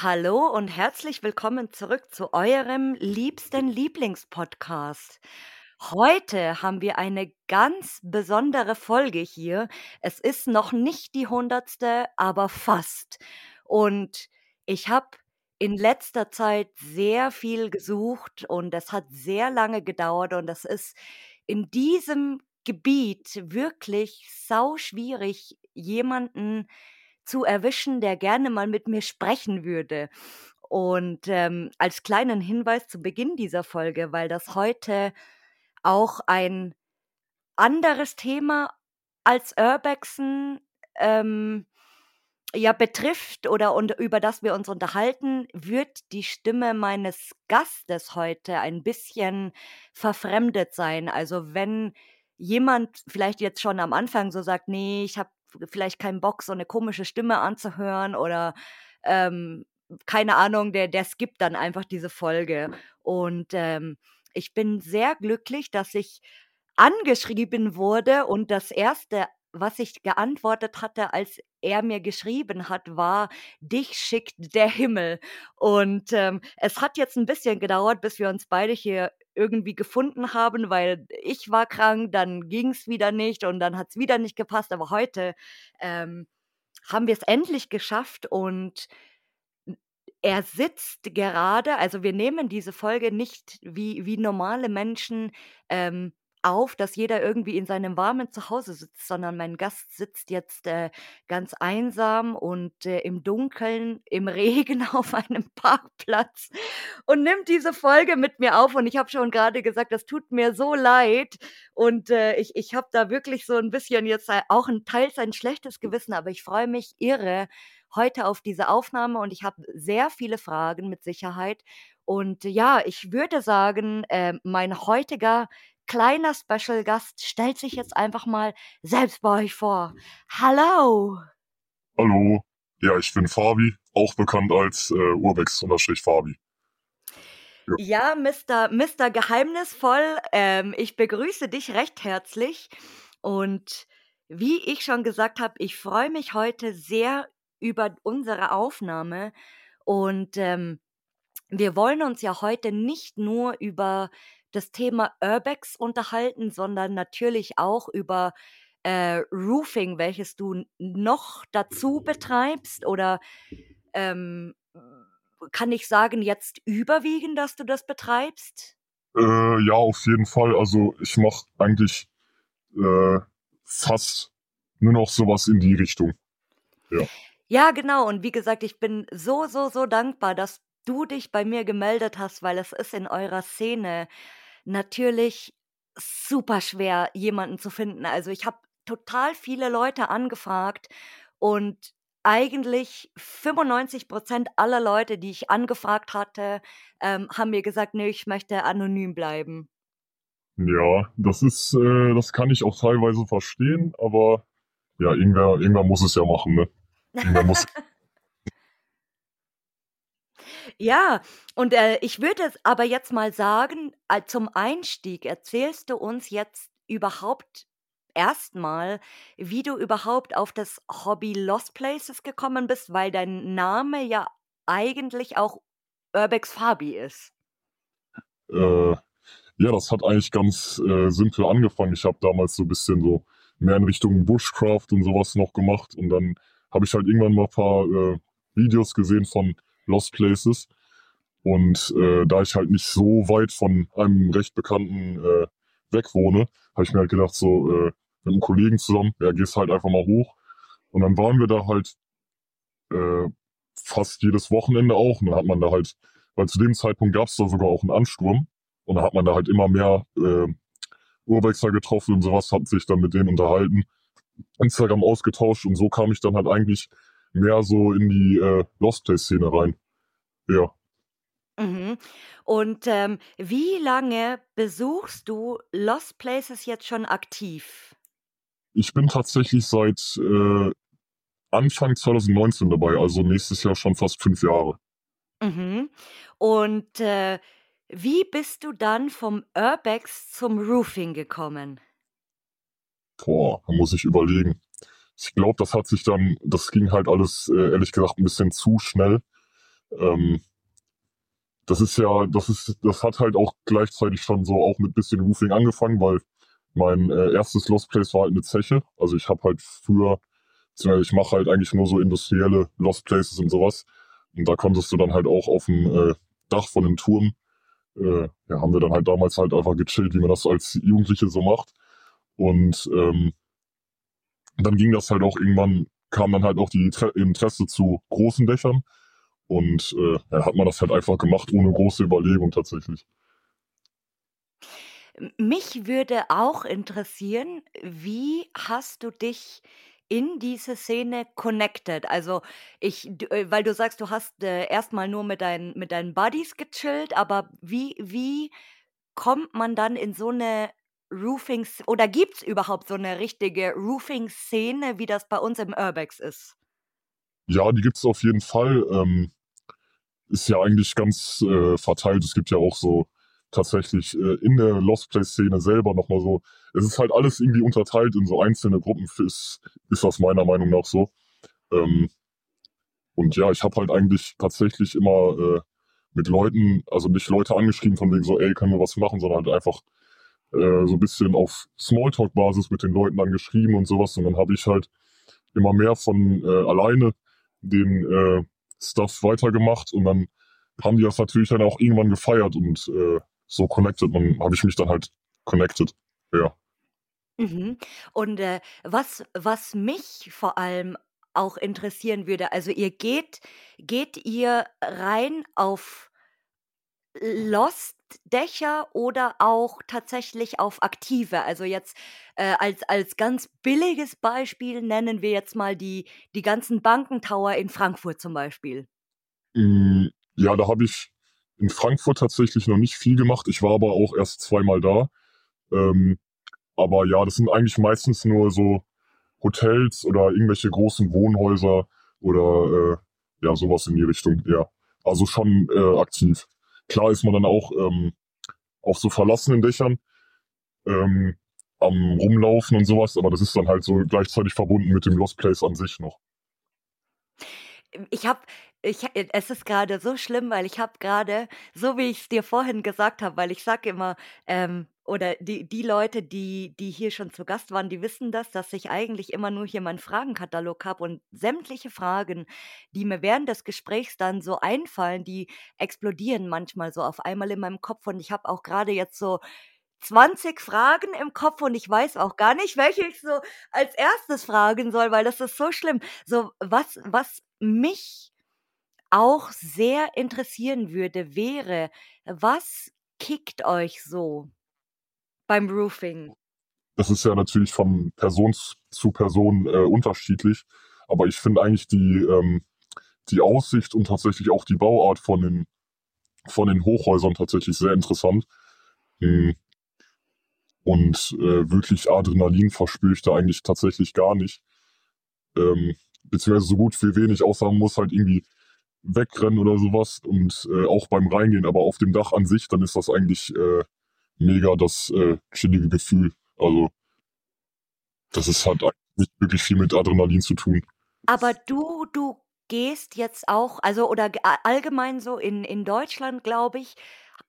Hallo und herzlich willkommen zurück zu eurem liebsten Lieblingspodcast. Heute haben wir eine ganz besondere Folge hier. Es ist noch nicht die hundertste, aber fast. Und ich habe in letzter Zeit sehr viel gesucht und es hat sehr lange gedauert und es ist in diesem Gebiet wirklich sau schwierig, jemanden zu erwischen, der gerne mal mit mir sprechen würde. Und ähm, als kleinen Hinweis zu Beginn dieser Folge, weil das heute auch ein anderes Thema als Urbexen ähm, ja betrifft oder und über das wir uns unterhalten, wird die Stimme meines Gastes heute ein bisschen verfremdet sein. Also wenn jemand vielleicht jetzt schon am Anfang so sagt, nee, ich habe vielleicht keinen Bock, so eine komische Stimme anzuhören oder ähm, keine Ahnung, der, der skippt dann einfach diese Folge. Und ähm, ich bin sehr glücklich, dass ich angeschrieben wurde und das erste, was ich geantwortet hatte, als er mir geschrieben hat, war, dich schickt der Himmel. Und ähm, es hat jetzt ein bisschen gedauert, bis wir uns beide hier irgendwie gefunden haben, weil ich war krank, dann ging es wieder nicht und dann hat es wieder nicht gepasst. Aber heute ähm, haben wir es endlich geschafft und er sitzt gerade, also wir nehmen diese Folge nicht wie, wie normale Menschen ähm, auf, dass jeder irgendwie in seinem warmen Zuhause sitzt, sondern mein Gast sitzt jetzt äh, ganz einsam und äh, im Dunkeln, im Regen auf einem Parkplatz und nimmt diese Folge mit mir auf. Und ich habe schon gerade gesagt, das tut mir so leid. Und äh, ich, ich habe da wirklich so ein bisschen jetzt auch ein teils ein schlechtes Gewissen, aber ich freue mich irre heute auf diese Aufnahme und ich habe sehr viele Fragen mit Sicherheit. Und ja, ich würde sagen, äh, mein heutiger kleiner Special Gast stellt sich jetzt einfach mal selbst bei euch vor. Hallo. Hallo. Ja, ich bin Fabi, auch bekannt als äh, Urbex-Fabi. Ja. ja, Mr. Mr. Geheimnisvoll, ähm, ich begrüße dich recht herzlich und wie ich schon gesagt habe, ich freue mich heute sehr über unsere Aufnahme und ähm, wir wollen uns ja heute nicht nur über das Thema Urbex unterhalten, sondern natürlich auch über äh, Roofing, welches du noch dazu betreibst oder ähm, kann ich sagen, jetzt überwiegend, dass du das betreibst? Äh, ja, auf jeden Fall. Also ich mache eigentlich äh, fast nur noch sowas in die Richtung. Ja. Ja, genau. Und wie gesagt, ich bin so, so, so dankbar, dass du dich bei mir gemeldet hast, weil es ist in eurer Szene natürlich super schwer, jemanden zu finden. Also ich habe total viele Leute angefragt und eigentlich 95 Prozent aller Leute, die ich angefragt hatte, ähm, haben mir gesagt, nee, ich möchte anonym bleiben. Ja, das ist, äh, das kann ich auch teilweise verstehen, aber ja, irgendwer, irgendwer muss es ja machen, ne? Irgendwer muss Ja, und äh, ich würde es aber jetzt mal sagen, äh, zum Einstieg erzählst du uns jetzt überhaupt erstmal, wie du überhaupt auf das Hobby Lost Places gekommen bist, weil dein Name ja eigentlich auch Urbex Fabi ist. Äh, ja, das hat eigentlich ganz äh, simpel angefangen. Ich habe damals so ein bisschen so mehr in Richtung Bushcraft und sowas noch gemacht und dann habe ich halt irgendwann mal ein paar äh, Videos gesehen von Lost Places. Und äh, da ich halt nicht so weit von einem recht bekannten äh, weg wohne, habe ich mir halt gedacht, so äh, mit einem Kollegen zusammen, ja, gehst halt einfach mal hoch. Und dann waren wir da halt äh, fast jedes Wochenende auch. Und dann hat man da halt, weil zu dem Zeitpunkt gab es da sogar auch einen Ansturm. Und dann hat man da halt immer mehr äh, Urwechsler getroffen und sowas, hat sich dann mit denen unterhalten, Instagram ausgetauscht und so kam ich dann halt eigentlich mehr so in die äh, Lost Place-Szene rein. Ja. Mhm. Und ähm, wie lange besuchst du Lost Places jetzt schon aktiv? Ich bin tatsächlich seit äh, Anfang 2019 dabei, also nächstes Jahr schon fast fünf Jahre. Mhm. Und äh, wie bist du dann vom Urbex zum Roofing gekommen? Boah, da muss ich überlegen ich glaube, das hat sich dann, das ging halt alles, äh, ehrlich gesagt, ein bisschen zu schnell. Ähm, das ist ja, das ist, das hat halt auch gleichzeitig schon so auch mit bisschen Roofing angefangen, weil mein äh, erstes Lost Place war halt eine Zeche. Also ich habe halt früher, ich mache halt eigentlich nur so industrielle Lost Places und sowas. Und da konntest du dann halt auch auf dem äh, Dach von einem Turm, äh, ja, haben wir dann halt damals halt einfach gechillt, wie man das als Jugendliche so macht. Und ähm, dann ging das halt auch irgendwann, kam dann halt auch die Interesse zu großen Dächern. Und äh, ja, hat man das halt einfach gemacht, ohne große Überlegung tatsächlich. Mich würde auch interessieren, wie hast du dich in diese Szene connected? Also, ich äh, weil du sagst, du hast, äh, erst nur mit deinen mit deinen Buddies gechillt, aber wie wie kommt man dann in so eine Roofing oder gibt es überhaupt so eine richtige Roofing-Szene, wie das bei uns im Urbex ist? Ja, die gibt es auf jeden Fall. Ähm, ist ja eigentlich ganz äh, verteilt. Es gibt ja auch so tatsächlich äh, in der Lost Place-Szene selber nochmal so. Es ist halt alles irgendwie unterteilt in so einzelne Gruppen, ist, ist das meiner Meinung nach so. Ähm, und ja, ich habe halt eigentlich tatsächlich immer äh, mit Leuten, also nicht Leute angeschrieben von wegen so, ey, können wir was machen, sondern halt einfach äh, so ein bisschen auf Smalltalk-Basis mit den Leuten dann geschrieben und sowas. Und dann habe ich halt immer mehr von äh, alleine den äh, Stuff weitergemacht und dann haben die das natürlich dann auch irgendwann gefeiert und äh, so connected. Dann habe ich mich dann halt connected. Ja. Mhm. Und äh, was, was mich vor allem auch interessieren würde, also ihr geht, geht ihr rein auf Lost-Dächer oder auch tatsächlich auf aktive? Also jetzt äh, als, als ganz billiges Beispiel nennen wir jetzt mal die, die ganzen Bankentower in Frankfurt zum Beispiel. Mm, ja, da habe ich in Frankfurt tatsächlich noch nicht viel gemacht. Ich war aber auch erst zweimal da. Ähm, aber ja, das sind eigentlich meistens nur so Hotels oder irgendwelche großen Wohnhäuser oder äh, ja, sowas in die Richtung, ja. Also schon äh, aktiv. Klar ist man dann auch ähm, auf so verlassenen Dächern ähm, am Rumlaufen und sowas, aber das ist dann halt so gleichzeitig verbunden mit dem Lost Place an sich noch. Ich habe ich es ist gerade so schlimm, weil ich habe gerade, so wie ich es dir vorhin gesagt habe, weil ich sage immer, ähm oder die die Leute, die die hier schon zu Gast waren, die wissen das, dass ich eigentlich immer nur hier meinen Fragenkatalog habe und sämtliche Fragen, die mir während des Gesprächs dann so einfallen, die explodieren manchmal so auf einmal in meinem Kopf und ich habe auch gerade jetzt so 20 Fragen im Kopf und ich weiß auch gar nicht, welche ich so als erstes fragen soll, weil das ist so schlimm. So, was was mich auch sehr interessieren würde, wäre, was kickt euch so? Beim Roofing. Das ist ja natürlich von Person zu Person äh, unterschiedlich, aber ich finde eigentlich die, ähm, die Aussicht und tatsächlich auch die Bauart von den, von den Hochhäusern tatsächlich sehr interessant. Hm. Und äh, wirklich Adrenalin verspüre ich da eigentlich tatsächlich gar nicht. Ähm, beziehungsweise so gut wie wenig, außer man muss halt irgendwie wegrennen oder sowas und äh, auch beim Reingehen, aber auf dem Dach an sich, dann ist das eigentlich äh, mega das äh, chillige Gefühl. Also das ist halt nicht wirklich viel mit Adrenalin zu tun. Aber du, du gehst jetzt auch, also oder allgemein so in, in Deutschland, glaube ich,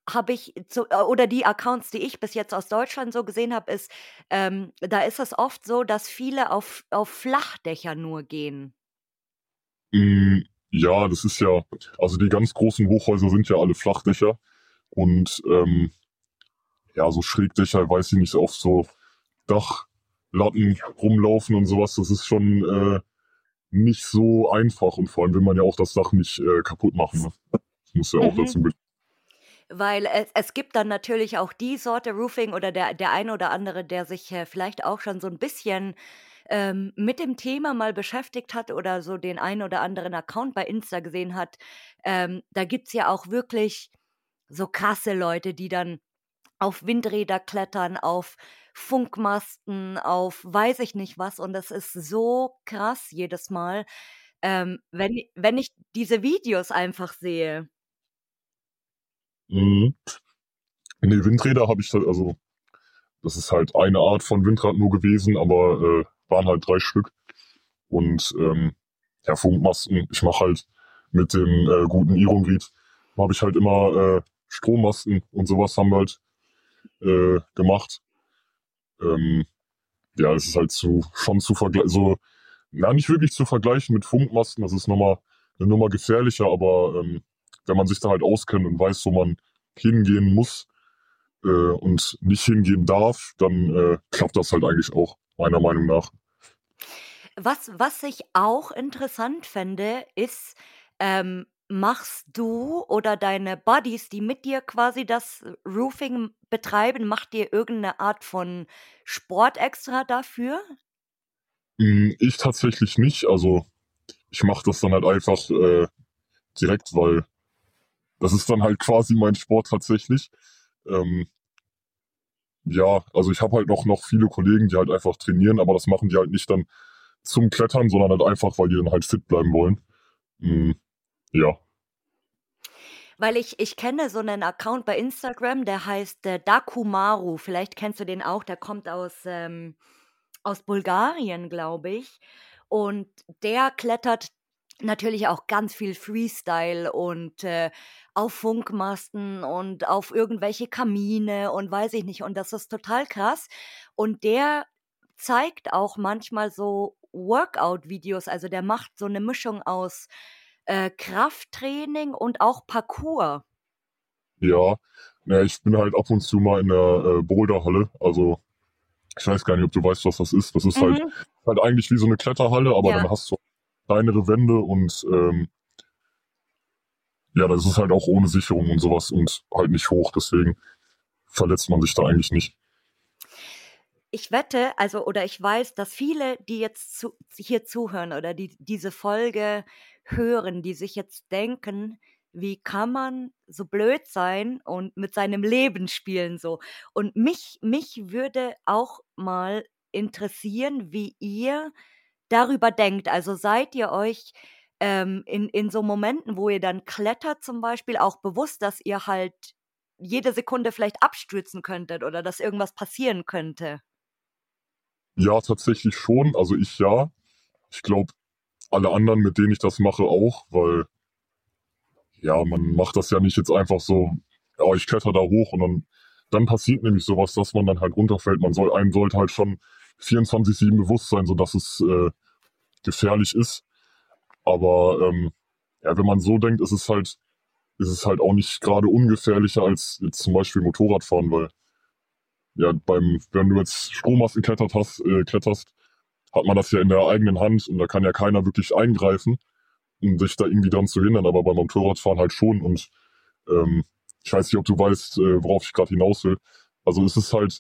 habe ich zu, äh, oder die Accounts, die ich bis jetzt aus Deutschland so gesehen habe, ist, ähm, da ist es oft so, dass viele auf, auf Flachdächer nur gehen. Mm, ja, das ist ja, also die ganz großen Hochhäuser sind ja alle Flachdächer und ähm, ja, so Schrägdächer, weiß ich nicht, auf so Dachlatten rumlaufen und sowas, das ist schon äh, nicht so einfach und vor allem will man ja auch das Dach nicht äh, kaputt machen. Ne? Das muss ja auch mhm. dazu weil es, es gibt dann natürlich auch die Sorte Roofing oder der, der eine oder andere, der sich äh, vielleicht auch schon so ein bisschen ähm, mit dem Thema mal beschäftigt hat oder so den einen oder anderen Account bei Insta gesehen hat. Ähm, da gibt es ja auch wirklich so krasse Leute, die dann auf Windräder klettern, auf Funkmasten, auf weiß ich nicht was. Und das ist so krass jedes Mal, ähm, wenn, wenn ich diese Videos einfach sehe. Mhm. Nee, Windräder habe ich, also das ist halt eine Art von Windrad nur gewesen, aber äh, waren halt drei Stück. Und ähm, ja, Funkmasten, ich mache halt mit dem äh, guten Irongrid habe ich halt immer äh, Strommasten und sowas haben wir halt äh, gemacht. Ähm, ja, es ist halt zu, schon zu vergleichen, so, na, nicht wirklich zu vergleichen mit Funkmasten, das ist nochmal eine Nummer gefährlicher, aber ähm, wenn man sich da halt auskennt und weiß, wo man hingehen muss äh, und nicht hingehen darf, dann äh, klappt das halt eigentlich auch, meiner Meinung nach. Was, was ich auch interessant fände, ist, ähm, machst du oder deine Buddies, die mit dir quasi das Roofing betreiben, macht ihr irgendeine Art von Sport extra dafür? Hm, ich tatsächlich nicht. Also ich mache das dann halt einfach äh, direkt, weil das ist dann halt quasi mein Sport tatsächlich. Ähm, ja, also ich habe halt noch, noch viele Kollegen, die halt einfach trainieren, aber das machen die halt nicht dann zum Klettern, sondern halt einfach, weil die dann halt fit bleiben wollen. Mhm. Ja. Weil ich, ich kenne so einen Account bei Instagram, der heißt äh, Dakumaru. Vielleicht kennst du den auch, der kommt aus, ähm, aus Bulgarien, glaube ich. Und der klettert natürlich auch ganz viel Freestyle und äh, auf Funkmasten und auf irgendwelche Kamine und weiß ich nicht. Und das ist total krass. Und der zeigt auch manchmal so Workout-Videos. Also der macht so eine Mischung aus äh, Krafttraining und auch Parkour. Ja, ja, ich bin halt ab und zu mal in der äh, Boulderhalle. Also ich weiß gar nicht, ob du weißt, was das ist. Das ist halt, mhm. halt, halt eigentlich wie so eine Kletterhalle, aber ja. dann hast du kleinere Wände und ähm, ja, das ist halt auch ohne Sicherung und sowas und halt nicht hoch. Deswegen verletzt man sich da eigentlich nicht ich wette, also oder ich weiß, dass viele, die jetzt zu, hier zuhören oder die diese Folge hören, die sich jetzt denken, wie kann man so blöd sein und mit seinem Leben spielen so. Und mich, mich würde auch mal interessieren, wie ihr darüber denkt. Also seid ihr euch ähm, in, in so Momenten, wo ihr dann klettert zum Beispiel, auch bewusst, dass ihr halt jede Sekunde vielleicht abstürzen könntet oder dass irgendwas passieren könnte? Ja, tatsächlich schon. Also ich ja. Ich glaube, alle anderen, mit denen ich das mache, auch, weil ja, man macht das ja nicht jetzt einfach so, ja, ich kletter da hoch und dann, dann passiert nämlich sowas, dass man dann halt runterfällt. Man soll, einem sollte halt schon 24-7 bewusst sein, sodass es äh, gefährlich ist. Aber ähm, ja, wenn man so denkt, ist es halt, ist es halt auch nicht gerade ungefährlicher als jetzt zum Beispiel Motorradfahren, weil ja, beim, wenn du jetzt Strommasten klettert hast, äh, kletterst, hat man das ja in der eigenen Hand und da kann ja keiner wirklich eingreifen, um sich da irgendwie dann zu hindern, aber beim Motorradfahren halt schon und ähm, ich weiß nicht, ob du weißt, äh, worauf ich gerade hinaus will. Also es ist halt,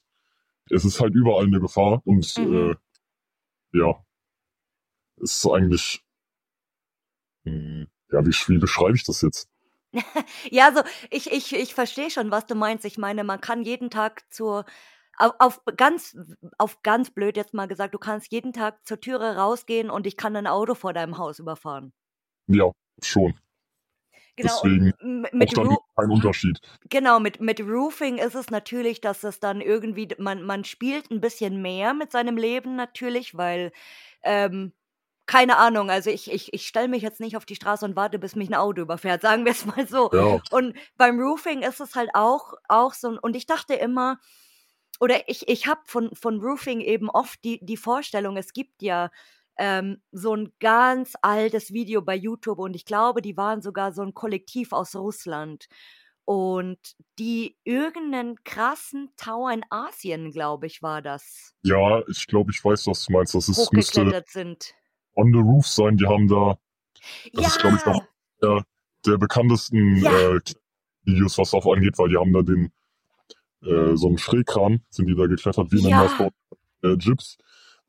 es ist halt überall eine Gefahr und mhm. äh, ja, es ist eigentlich, mh, hm, ja, wie, wie beschreibe ich das jetzt? Ja, also ich ich ich verstehe schon, was du meinst. Ich meine, man kann jeden Tag zur auf auf ganz auf ganz blöd jetzt mal gesagt, du kannst jeden Tag zur Türe rausgehen und ich kann ein Auto vor deinem Haus überfahren. Ja, schon. Genau, Deswegen mit auch kein Unterschied. Genau, mit mit Roofing ist es natürlich, dass es dann irgendwie man man spielt ein bisschen mehr mit seinem Leben natürlich, weil, ähm keine Ahnung, also ich ich ich stelle mich jetzt nicht auf die Straße und warte, bis mich ein Auto überfährt, sagen wir es mal so. Ja. Und beim Roofing ist es halt auch auch so und ich dachte immer oder ich ich habe von von Roofing eben oft die die Vorstellung, es gibt ja, ähm, so ein ganz altes Video bei YouTube und ich glaube, die waren sogar so ein Kollektiv aus Russland und die irgendeinen krassen Tower in Asien, glaube ich, war das. Ja, ich glaube, ich weiß, was du meinst. Das ist müsste sind. On the Roof sein. Die haben da, das ja. ist glaube ich noch der, der bekanntesten ja. äh, Videos, was darauf angeht, weil die haben da den, äh, so einen Schrägkran, sind die da geklettert, wie in ja. einem äh, Gyps.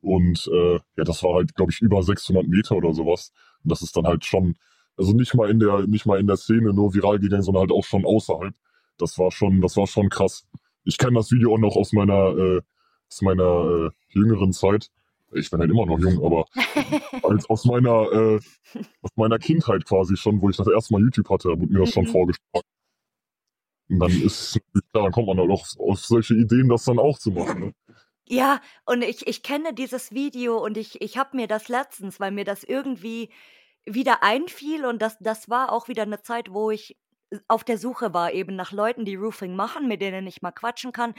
Und äh, ja, das war halt, glaube ich, über 600 Meter oder sowas. Und das ist dann halt schon, also nicht mal in der, nicht mal in der Szene nur viral gegangen, sondern halt auch schon außerhalb. Das war schon, das war schon krass. Ich kenne das Video auch noch aus meiner, äh, aus meiner äh, jüngeren Zeit ich bin halt immer noch jung, aber als aus meiner, äh, aus meiner Kindheit quasi schon, wo ich das erste Mal YouTube hatte, wurde mir das schon mhm. vorgeschlagen. Und dann ist, ja, dann kommt man halt auch auf solche Ideen, das dann auch zu machen. Ne? Ja, und ich, ich kenne dieses Video und ich, ich habe mir das letztens, weil mir das irgendwie wieder einfiel und das das war auch wieder eine Zeit, wo ich auf der Suche war eben nach Leuten, die Roofing machen, mit denen ich mal quatschen kann.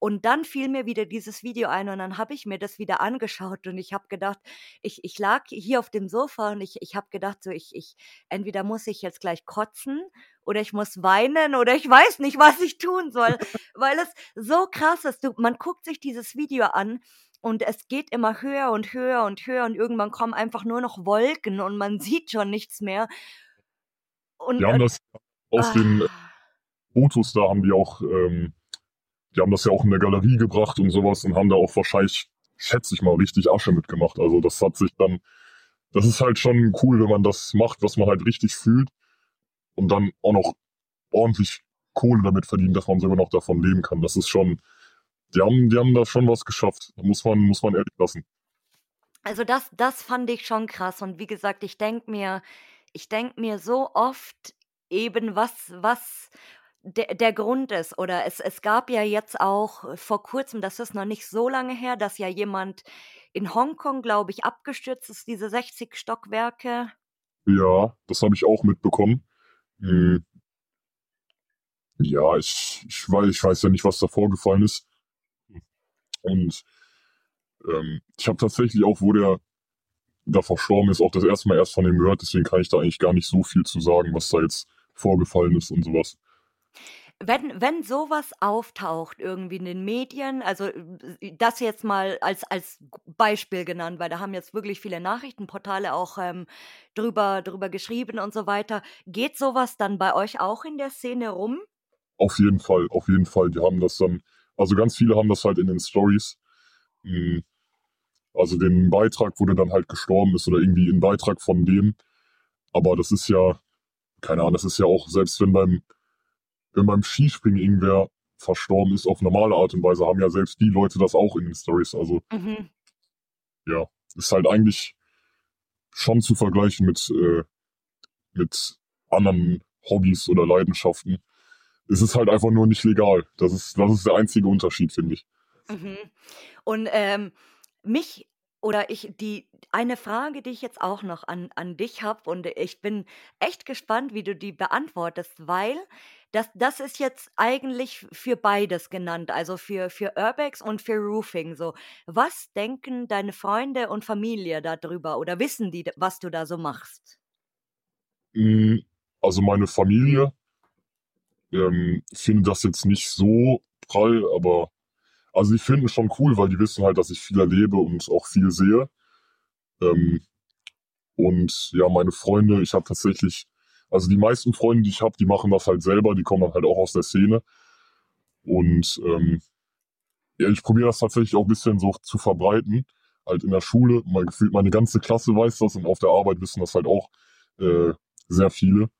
Und dann fiel mir wieder dieses Video ein und dann habe ich mir das wieder angeschaut und ich habe gedacht, ich, ich lag hier auf dem Sofa und ich, ich habe gedacht, so ich, ich, entweder muss ich jetzt gleich kotzen oder ich muss weinen oder ich weiß nicht, was ich tun soll, weil es so krass ist. Du, man guckt sich dieses Video an und es geht immer höher und höher und höher und irgendwann kommen einfach nur noch Wolken und man sieht schon nichts mehr. Und, die haben das aus ah. den Fotos, da haben die auch ähm, die haben das ja auch in der Galerie gebracht und sowas und haben da auch wahrscheinlich, schätze ich mal, richtig Asche mitgemacht. Also das hat sich dann, das ist halt schon cool, wenn man das macht, was man halt richtig fühlt und dann auch noch ordentlich Kohle damit verdienen, dass man sogar noch davon leben kann. Das ist schon, die haben, die haben da schon was geschafft. Da muss man, muss man ehrlich lassen. Also das, das fand ich schon krass. Und wie gesagt, ich denke mir, ich denke mir so oft eben, was, was, der, der Grund ist. Oder es, es gab ja jetzt auch vor kurzem, das ist noch nicht so lange her, dass ja jemand in Hongkong, glaube ich, abgestürzt ist, diese 60 Stockwerke. Ja, das habe ich auch mitbekommen. Hm. Ja, ich, ich, weiß, ich weiß ja nicht, was da vorgefallen ist. Und ähm, ich habe tatsächlich auch, wo der da verstorben ist, auch das erste Mal erst von dem gehört. Deswegen kann ich da eigentlich gar nicht so viel zu sagen, was da jetzt vorgefallen ist und sowas. Wenn wenn sowas auftaucht irgendwie in den Medien, also, äh, das jetzt mal als als Beispiel genannt, weil da haben jetzt wirklich viele Nachrichtenportale auch, ähm, drüber drüber geschrieben und so weiter. Geht sowas dann bei euch auch in der Szene rum? Auf jeden Fall, auf jeden Fall. Die haben das dann also, ganz viele haben das halt in den Stories, hm, also den Beitrag, wo der dann halt gestorben ist oder irgendwie 'n Beitrag von dem. Aber das ist ja keine Ahnung, das ist ja auch selbst wenn beim wenn beim Skispringen irgendwer verstorben ist auf normale Art und Weise, haben ja selbst die Leute das auch in den Stories. Also mhm. ja, ist halt eigentlich schon zu vergleichen mit, äh, mit anderen Hobbys oder Leidenschaften. Es ist halt einfach nur nicht legal. Das ist, das ist der einzige Unterschied, finde ich. Mhm. Und ähm, mich oder ich, die, eine Frage, die ich jetzt auch noch an, an dich habe und ich bin echt gespannt, wie du die beantwortest, weil das, das ist jetzt eigentlich für beides genannt, also für, für Urbex und für Roofing. So, was denken deine Freunde und Familie darüber oder wissen die, was du da so machst? Hm, also meine Familie ähm, findet das jetzt nicht so prall, aber also die finden es schon cool, weil die wissen halt, dass ich viel erlebe und auch viel sehe. Ähm, und ja, meine Freunde, ich habe tatsächlich, also die meisten Freunde, die ich habe, die machen das halt selber, die kommen dann halt auch aus der Szene. Und ähm, ja, ich probiere das tatsächlich auch ein bisschen so zu verbreiten. Halt in der Schule, mein Gefühl, meine ganze Klasse weiß das und auf der Arbeit wissen das halt auch äh, sehr viele.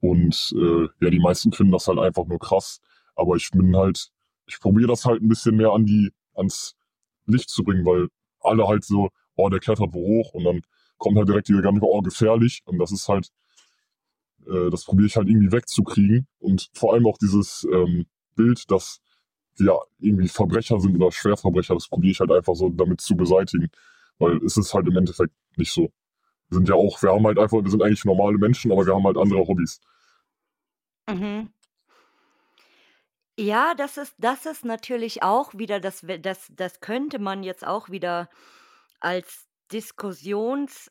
Und äh, ja, die meisten finden das halt einfach nur krass. Aber ich bin halt ich probiere das halt ein bisschen mehr an die, ans Licht zu bringen, weil alle halt so, oh, der klettert wo hoch und dann kommt halt direkt die Gedanke, oh, gefährlich. Und das ist halt, äh, das probiere ich halt irgendwie wegzukriegen. Und vor allem auch dieses ähm, Bild, dass wir irgendwie Verbrecher sind oder Schwerverbrecher, das probiere ich halt einfach so damit zu beseitigen. Weil es ist halt im Endeffekt nicht so. Wir sind ja auch, wir haben halt einfach, wir sind eigentlich normale Menschen, aber wir haben halt andere Hobbys. Mhm. Ja, das ist das ist natürlich auch wieder das das das könnte man jetzt auch wieder als Diskussionsansatz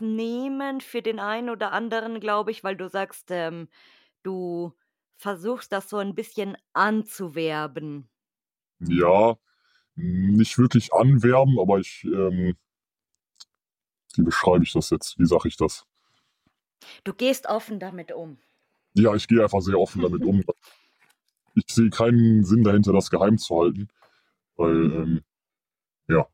nehmen für den einen oder anderen, glaube ich, weil du sagst, ähm, du versuchst das so ein bisschen anzuwerben. Ja, nicht wirklich anwerben, aber ich, ähm wie beschreibe ich das jetzt? Wie sage ich das? Du gehst offen damit um. Ja, ich gehe einfach sehr offen damit um ich sehe keinen Sinn dahinter, das geheim zu halten. Weil, ähm, ja,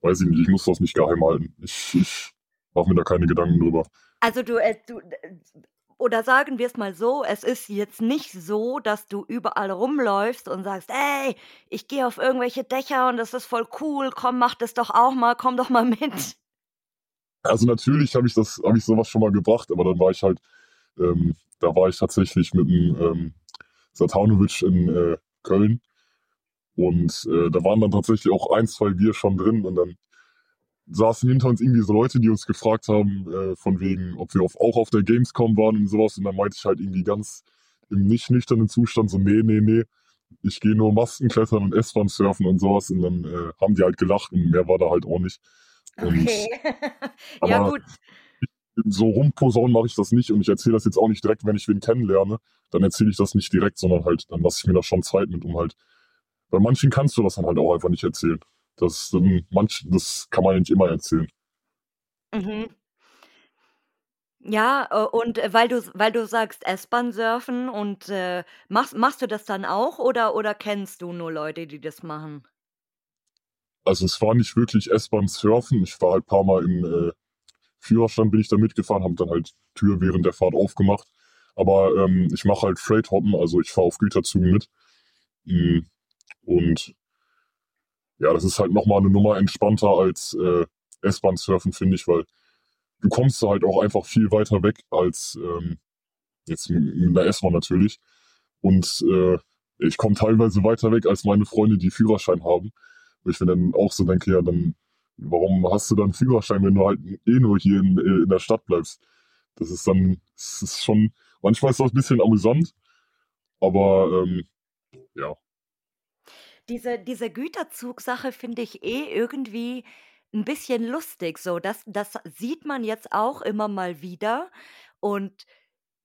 weiß ich nicht, ich muss das nicht geheim halten. Ich, ich mache mir da keine Gedanken drüber. Also du, äh, du oder sagen wir es mal so, es ist jetzt nicht so, dass du überall rumläufst und sagst, ey, ich gehe auf irgendwelche Dächer und das ist voll cool, komm, mach das doch auch mal, komm doch mal mit. Also natürlich habe ich das, habe ich sowas schon mal gebracht, aber dann war ich halt, ähm, da war ich tatsächlich mit einem ähm, Satanovic in äh, Köln. Und äh, da waren dann tatsächlich auch ein, zwei Bier schon drin und dann saßen hinter uns irgendwie so Leute, die uns gefragt haben, äh, von wegen, ob wir auf, auch auf der Gamescom waren und sowas. Und dann meinte ich halt irgendwie ganz im nicht nüchternen Zustand so, nee, nee, nee, ich gehe nur Maskenklettern und S-Bahn surfen und sowas. Und dann äh, haben die halt gelacht und mehr war da halt auch nicht. Und, okay. ja, gut. So rumposaunen mache ich das nicht und ich erzähle das jetzt auch nicht direkt, wenn ich wen kennenlerne. Dann erzähle ich das nicht direkt, sondern halt, dann lasse ich mir da schon Zeit mit, um halt. Bei manchen kannst du das dann halt auch einfach nicht erzählen. Das, ähm, manch, das kann man nicht immer erzählen. Mhm. Ja, äh, und äh, weil du weil du sagst S-Bahn surfen und, äh, machst machst du das dann auch oder oder kennst du nur Leute, die das machen? Also, es war nicht wirklich S-Bahn surfen. Ich war halt paar Mal im, Führerstand bin ich da mitgefahren, habe dann halt Tür während der Fahrt aufgemacht. Aber, ähm, ich mache halt Freight Hoppen, also ich fahre auf Güterzügen mit. Hm, und ja, das ist halt noch mal 'ne Nummer entspannter als, äh, S-Bahn surfen, finde ich, weil du kommst da halt auch einfach viel weiter weg als ähm, jetzt mit der S-Bahn natürlich. Und äh, ich komme teilweise weiter weg als meine Freunde, die Führerschein haben. Wo ich mir dann auch so denke, ja, dann, warum hast du dann Führerschein, wenn du halt eh nur hier in, in der Stadt bleibst? Das ist dann, das ist schon, manchmal ist das ein bisschen amüsant, aber ähm, ja. Diese, diese Güterzugsache finde ich eh irgendwie 'N bisschen lustig so. Das das sieht man jetzt auch immer mal wieder und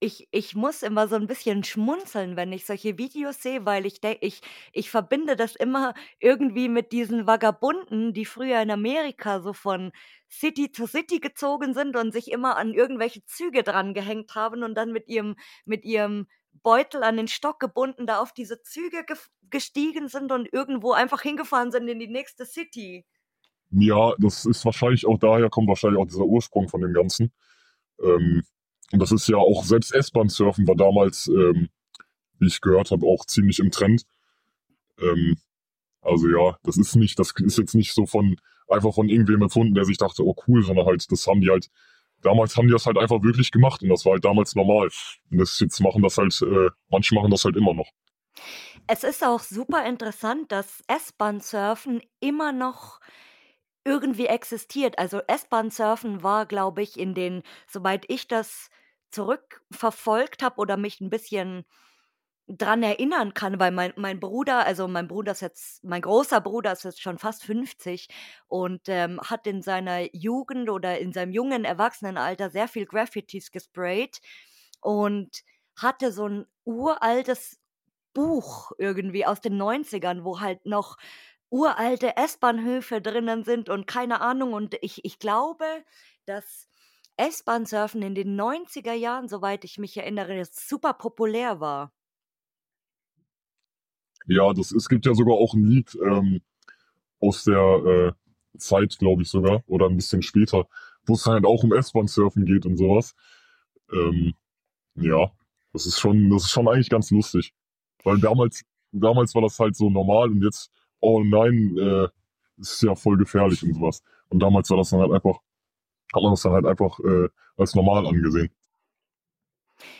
ich ich muss immer so 'n bisschen schmunzeln, wenn ich solche Videos sehe, weil ich denke ich ich verbinde das immer irgendwie mit diesen Vagabunden, die früher in Amerika so von City zu City gezogen sind und sich immer an irgendwelche Züge drangehängt haben und dann mit ihrem mit ihrem Beutel an den Stock gebunden da auf diese Züge gestiegen sind und irgendwo einfach hingefahren sind in die nächste City. Ja, das ist wahrscheinlich auch daher kommt wahrscheinlich auch dieser Ursprung von dem Ganzen. Ähm, und das ist ja auch, selbst S-Bahn-Surfen war damals, ähm, wie ich gehört habe, auch ziemlich im Trend. Ähm, also ja, das ist nicht, das ist jetzt nicht so von, einfach von irgendwem erfunden, der sich dachte, oh cool, sondern halt, das haben die halt, damals haben die das halt einfach wirklich gemacht und das war halt damals normal. Und das jetzt machen das halt, äh, manche machen das halt immer noch. Es ist auch super interessant, dass S-Bahn-Surfen immer noch irgendwie existiert. Also S-Bahn-Surfen war, glaube ich, in den soweit ich das zurückverfolgt habe oder mich ein bisschen dran erinnern kann, weil mein mein Bruder also, mein Bruder ist jetzt mein großer Bruder ist jetzt schon fast 50 und, ähm, hat in seiner Jugend oder in seinem jungen Erwachsenenalter sehr viel Graffitis gesprayt und hatte so ein uraltes Buch irgendwie aus den Neunzigern, wo halt noch uralte S-Bahnhöfe drinnen sind und keine Ahnung. Und ich ich glaube, dass S-Bahn-Surfen in den 90er Jahren, soweit ich mich erinnere, super populär war. Ja, das es gibt ja sogar auch ein Lied, ähm, aus der, äh, Zeit, glaube ich sogar, oder ein bisschen später, wo es halt auch um S-Bahn-Surfen geht und sowas. Ähm, ja, das ist schon das ist schon eigentlich ganz lustig. Weil damals damals war das halt so normal und jetzt oh nein, äh, ist ja voll gefährlich und sowas. Und damals war das dann halt einfach, hat man das dann halt einfach äh, als normal angesehen.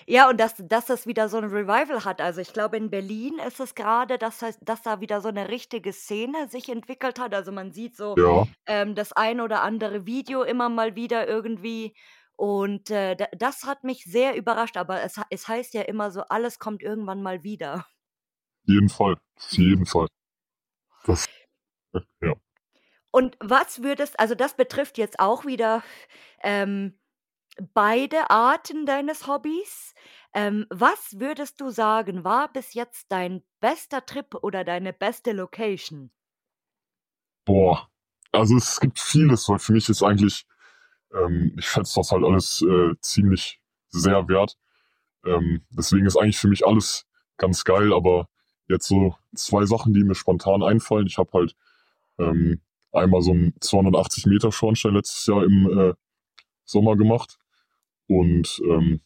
Ja, und dass dass das wieder so ein Revival hat. Also, ich glaube, in Berlin ist es gerade, dass das dass da wieder so eine richtige Szene sich entwickelt hat. Also, man sieht so, Ja, ähm, das ein oder andere Video immer mal wieder irgendwie und, äh, da das hat mich sehr überrascht, aber es es heißt ja immer so: „Alles kommt irgendwann mal wieder.“ jeden Fall, auf jeden Fall. Das ja. Und was würdest also, das betrifft jetzt auch wieder, ähm, beide Arten deines Hobbys. Ähm, was würdest du sagen, war bis jetzt dein bester Trip oder deine beste Location? Boah, also es gibt vieles, weil für mich ist eigentlich, ähm, ich schätze das halt alles äh, ziemlich sehr wert. Ähm, deswegen ist eigentlich für mich alles ganz geil, aber jetzt so zwei Sachen, die mir spontan einfallen. Ich habe halt ähm, einmal so einen 280 Meter Schornstein letztes Jahr im äh, Sommer gemacht und ähm,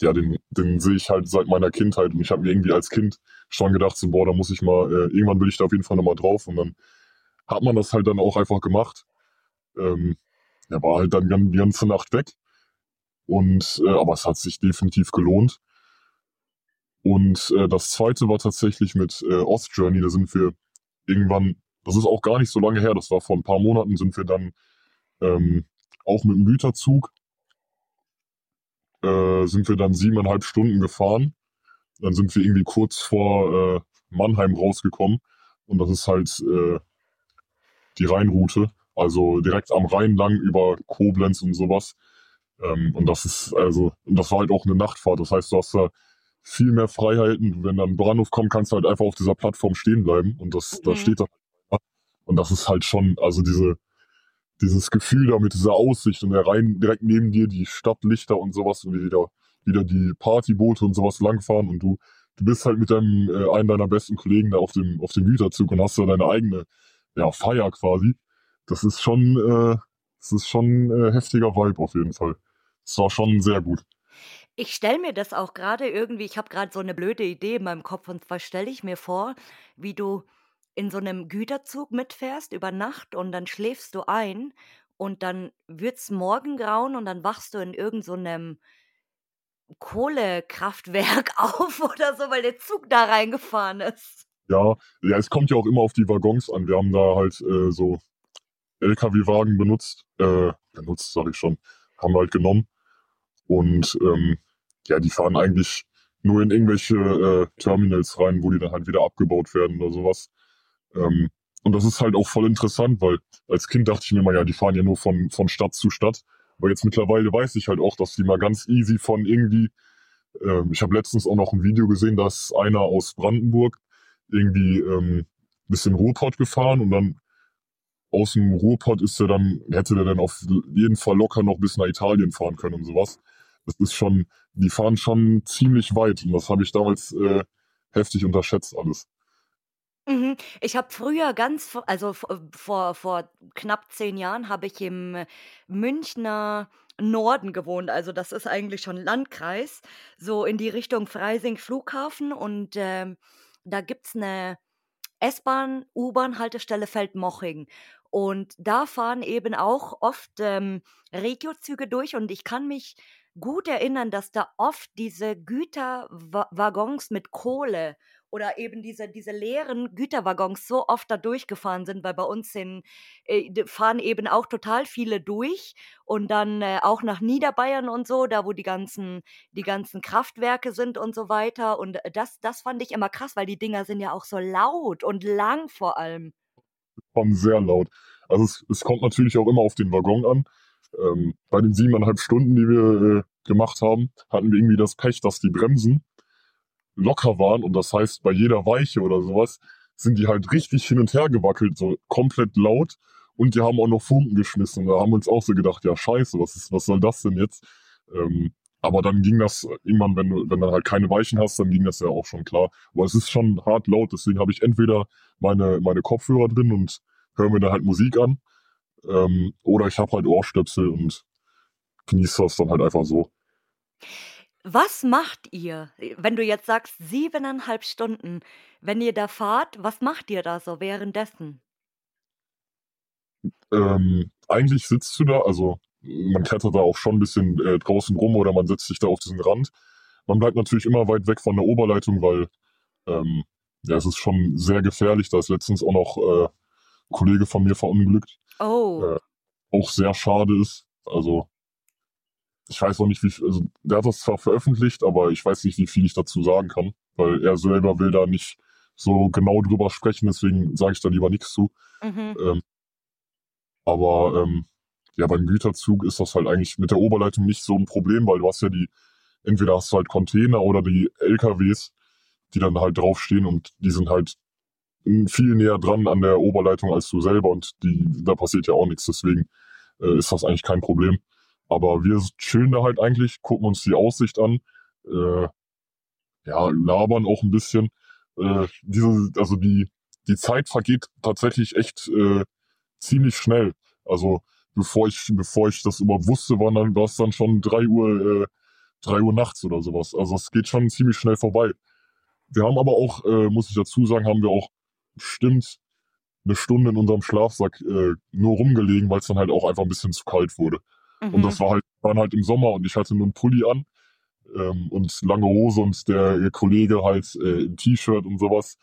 ja, den, den sehe ich halt seit meiner Kindheit und ich habe mir irgendwie als Kind schon gedacht, so boah, da muss ich mal, äh, irgendwann will ich da auf jeden Fall nochmal drauf und dann hat man das halt dann auch einfach gemacht. Ähm, er war halt dann die ganze Nacht weg und äh, aber es hat sich definitiv gelohnt. Und äh, das zweite war tatsächlich mit äh, Ostjourney. Da sind wir irgendwann das ist auch gar nicht so lange her, das war vor ein paar Monaten, sind wir dann ähm, auch mit dem Güterzug, äh, sind wir dann siebeneinhalb Stunden gefahren. Dann sind wir irgendwie kurz vor äh, Mannheim rausgekommen. Und das ist halt äh, die Rheinroute, also direkt am Rhein lang über Koblenz und sowas. Ähm, und das ist also, und das war halt auch eine Nachtfahrt. Das heißt, du hast da viel mehr Freiheiten. Wenn dann ein Bahnhof kommt, kannst du halt einfach auf dieser Plattform stehen bleiben. Und das, mhm. da steht dann. Und das ist halt schon, also diese, dieses Gefühl da mit dieser Aussicht und der Rhein direkt neben dir die Stadtlichter und sowas und wieder, wieder die Partyboote und sowas langfahren und du, du bist halt mit deinem, äh, einem deiner besten Kollegen da auf dem, auf dem Güterzug und hast da deine eigene, ja, Feier quasi. Das ist schon, äh, das ist schon äh, heftiger Vibe auf jeden Fall. Das war schon sehr gut. Ich stelle mir das auch gerade irgendwie ich habe gerade so eine blöde Idee in meinem Kopf, und zwar stelle ich mir vor, wie du in so einem Güterzug mitfährst über Nacht und dann schläfst du ein und dann wird's morgengrauen und dann wachst du in irgend so Kohlekraftwerk auf oder so, weil der Zug da reingefahren ist. Ja, ja, es kommt ja auch immer auf die Waggons an. Wir haben da halt, äh, so LKW-Wagen benutzt, äh, benutzt sage ich schon, haben wir halt genommen und, ähm, ja, die fahren eigentlich nur in irgendwelche, äh, Terminals rein, wo die dann halt wieder abgebaut werden oder sowas. Ähm, und das ist halt auch voll interessant, weil als Kind dachte ich mir mal, ja, die fahren ja nur von, von Stadt zu Stadt. Aber jetzt mittlerweile weiß ich halt auch, dass die mal ganz easy von irgendwie, ähm, ich habe letztens auch noch ein Video gesehen, dass einer aus Brandenburg irgendwie ähm, bisschen Ruhrpott gefahren und dann aus dem Ruhrpott ist er dann, hätte der dann auf jeden Fall locker noch bis nach Italien fahren können und sowas. Das ist schon, die fahren schon ziemlich weit und das habe ich damals äh, heftig unterschätzt alles. Mhm. Ich habe früher ganz also äh, vor vor knapp zehn Jahren habe ich im Münchner Norden gewohnt. Also, das ist eigentlich schon Landkreis, so in die Richtung Freising Flughafen und, ähm, da gibt's eine S-Bahn, U-Bahn-Haltestelle Feldmoching. Und da fahren eben auch oft, ähm, Regiozüge durch und ich kann mich gut erinnern, dass da oft diese Güterwaggons mit Kohle oder eben diese, diese leeren Güterwaggons so oft da durchgefahren sind, weil bei uns in, äh, fahren eben auch total viele durch und dann äh, auch nach Niederbayern und so, da wo die ganzen, die ganzen Kraftwerke sind und so weiter. Und das, das fand ich immer krass, weil die Dinger sind ja auch so laut und lang vor allem. Schon sehr laut. Also es, es kommt natürlich auch immer auf den Waggon an. Ähm, bei den siebeneinhalb Stunden, die wir äh, gemacht haben, hatten wir irgendwie das Pech, dass die Bremsen locker waren und das heißt, bei jeder Weiche oder sowas sind die halt richtig hin und her gewackelt, so komplett laut und die haben auch noch Funken geschmissen. Da haben wir uns auch so gedacht, ja scheiße, was, ist, was soll das denn jetzt? Ähm, aber dann ging das irgendwann, wenn du, wenn du halt keine Weichen hast, dann ging das ja auch schon klar. Aber es ist schon hart laut, deswegen habe ich entweder meine, meine Kopfhörer drin und höre mir dann halt Musik an. Ähm, oder ich habe halt Ohrstöpsel und genieße das dann halt einfach so. Was macht ihr, wenn du jetzt sagst, siebeneinhalb Stunden, wenn ihr da fahrt, was macht ihr da so währenddessen? Ähm, eigentlich sitzt du da, also man klettert da auch schon ein bisschen äh, draußen rum oder man setzt sich da auf diesen Rand. Man bleibt natürlich immer weit weg von der Oberleitung, weil ähm, ja, es ist schon sehr gefährlich. Da ist letztens auch noch äh, ein Kollege von mir verunglückt. Oh. Äh, auch sehr schade ist. Also ich weiß auch nicht, wie viel, also der hat das zwar veröffentlicht, aber ich weiß nicht, wie viel ich dazu sagen kann, weil er selber will da nicht so genau drüber sprechen, deswegen sage ich da lieber nichts zu. Mhm. Ähm, aber ähm, ja, beim Güterzug ist das halt eigentlich mit der Oberleitung nicht so ein Problem, weil du hast ja die, entweder hast du halt Container oder die LKWs, die dann halt draufstehen und die sind halt viel näher dran an der Oberleitung als du selber und die, da passiert ja auch nichts, deswegen äh, ist das eigentlich kein Problem. Aber wir chillen da halt eigentlich, gucken uns die Aussicht an, äh, ja, labern auch ein bisschen. Äh, diese, also die, die Zeit vergeht tatsächlich echt äh, ziemlich schnell. Also bevor ich, bevor ich das überhaupt wusste, war dann, war es dann schon drei Uhr, äh, drei Uhr nachts oder sowas. Also es geht schon ziemlich schnell vorbei. Wir haben aber auch, äh, muss ich dazu sagen, haben wir auch bestimmt eine Stunde in unserem Schlafsack äh, nur rumgelegen, weil es dann halt auch einfach ein bisschen zu kalt wurde. Mhm. Und das war halt, waren halt im Sommer und ich hatte nur einen Pulli an ähm, und lange Hose und der Kollege halt äh, im T-Shirt und sowas.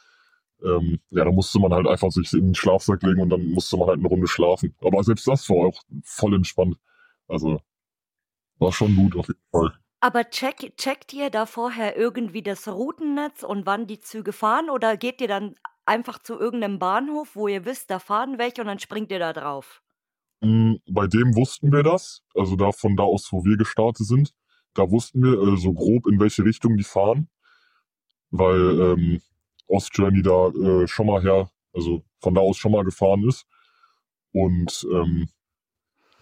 ähm, ja, da musste man halt einfach sich in den Schlafsack legen und dann musste man halt eine Runde schlafen. Aber selbst das war auch voll entspannt. Also war schon gut auf jeden Fall. Aber check, checkt ihr da vorher irgendwie das Routennetz und wann die Züge fahren oder geht ihr dann einfach zu irgendeinem Bahnhof, wo ihr wisst, da fahren welche und dann springt ihr da drauf? Mm, bei dem wussten wir das, also da von da aus, wo wir gestartet sind, da wussten wir äh, so grob, in welche Richtung die fahren, weil ähm, Ostjourney da äh, schon mal her, also von da aus schon mal gefahren ist. Und ähm,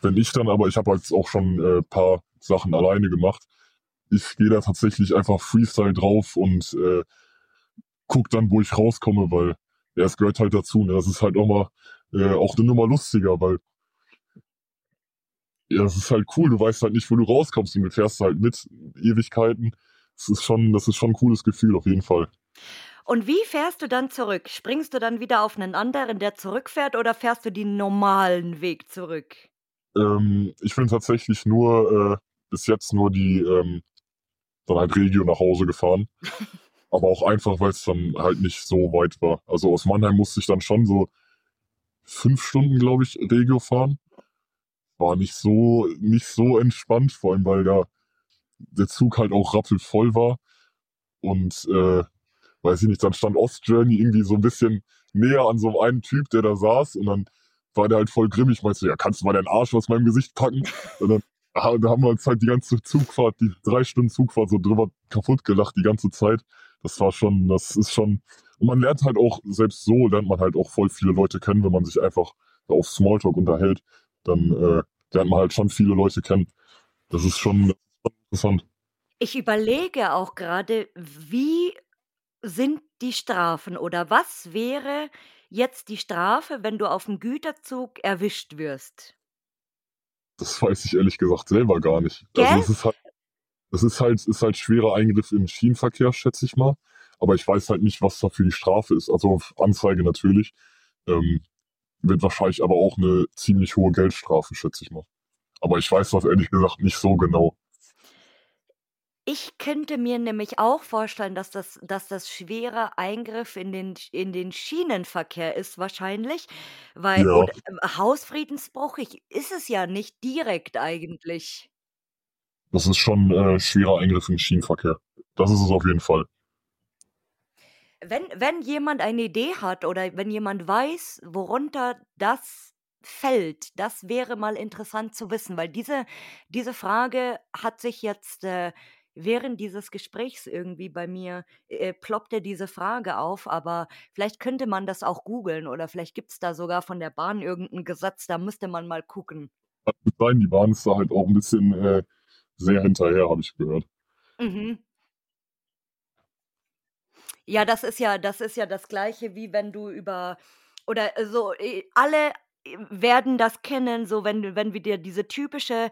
wenn ich dann aber, ich habe jetzt auch schon ein äh, paar Sachen alleine gemacht, ich gehe da tatsächlich einfach Freestyle drauf und äh, guck dann, wo ich rauskomme, weil ja, es gehört halt dazu. Ne? Das ist halt auch mal äh, auch eine Nummer lustiger, weil ja, es ist halt cool. Du weißt halt nicht, wo du rauskommst und du fährst halt mit Ewigkeiten. Das ist schon, das ist schon ein cooles Gefühl auf jeden Fall. Und wie fährst du dann zurück? Springst du dann wieder auf einen anderen, der zurückfährt, oder fährst du den normalen Weg zurück? Ähm, ich bin tatsächlich nur äh, bis jetzt nur die ähm, dann halt Regio nach Hause gefahren. Aber auch einfach, weil es dann halt nicht so weit war. Also aus Mannheim musste ich dann schon so fünf Stunden, glaube ich, Regio fahren. War nicht so, nicht so entspannt, vor allem weil da der Zug halt auch rappelvoll war. Und äh, weiß ich nicht, dann stand Ostjourney irgendwie so ein bisschen näher an so einem Typ, der da saß und dann war der halt voll grimmig, meinst du, ja, kannst du mal deinen Arsch aus meinem Gesicht packen? Und dann da haben wir uns halt die ganze Zugfahrt, die drei Stunden Zugfahrt so drüber kaputt gelacht die ganze Zeit. Das war schon, das ist schon, und man lernt halt auch, selbst so lernt man halt auch voll viele Leute kennen, wenn man sich einfach auf Smalltalk unterhält, dann äh, lernt man halt schon viele Leute kennen. Das ist schon interessant. Ich überlege auch gerade, wie sind die Strafen oder was wäre jetzt die Strafe, wenn du auf dem Güterzug erwischt wirst? Das weiß ich ehrlich gesagt selber gar nicht. Also es ist halt, das ist halt, ist halt schwerer Eingriff in den Schienenverkehr, schätze ich mal. Aber ich weiß halt nicht, was da für die Strafe ist. Also Anzeige natürlich. Ähm, wird wahrscheinlich aber auch eine ziemlich hohe Geldstrafe, schätze ich mal. Aber ich weiß das ehrlich gesagt nicht so genau. Ich könnte mir nämlich auch vorstellen, dass das dass das schwerer Eingriff in den in den Schienenverkehr ist wahrscheinlich, weil Ja. oder, ähm, Hausfriedensbruch ich ist es ja nicht direkt eigentlich. Das ist schon äh, schwerer Eingriff in den Schienenverkehr. Das ist es auf jeden Fall. Wenn wenn jemand eine Idee hat oder wenn jemand weiß, worunter das fällt, das wäre mal interessant zu wissen, weil diese diese Frage hat sich jetzt, äh während dieses Gesprächs irgendwie bei mir äh, ploppte diese Frage auf, aber vielleicht könnte man das auch googeln oder vielleicht gibt es da sogar von der Bahn irgendein Gesetz, da müsste man mal gucken. Sein, die Bahn ist da halt auch ein bisschen äh, sehr hinterher, habe ich gehört. Mhm. Ja, das ist ja das ist ja das Gleiche, wie wenn du über oder so, äh, alle äh, werden das kennen, so wenn wenn wir dir diese typische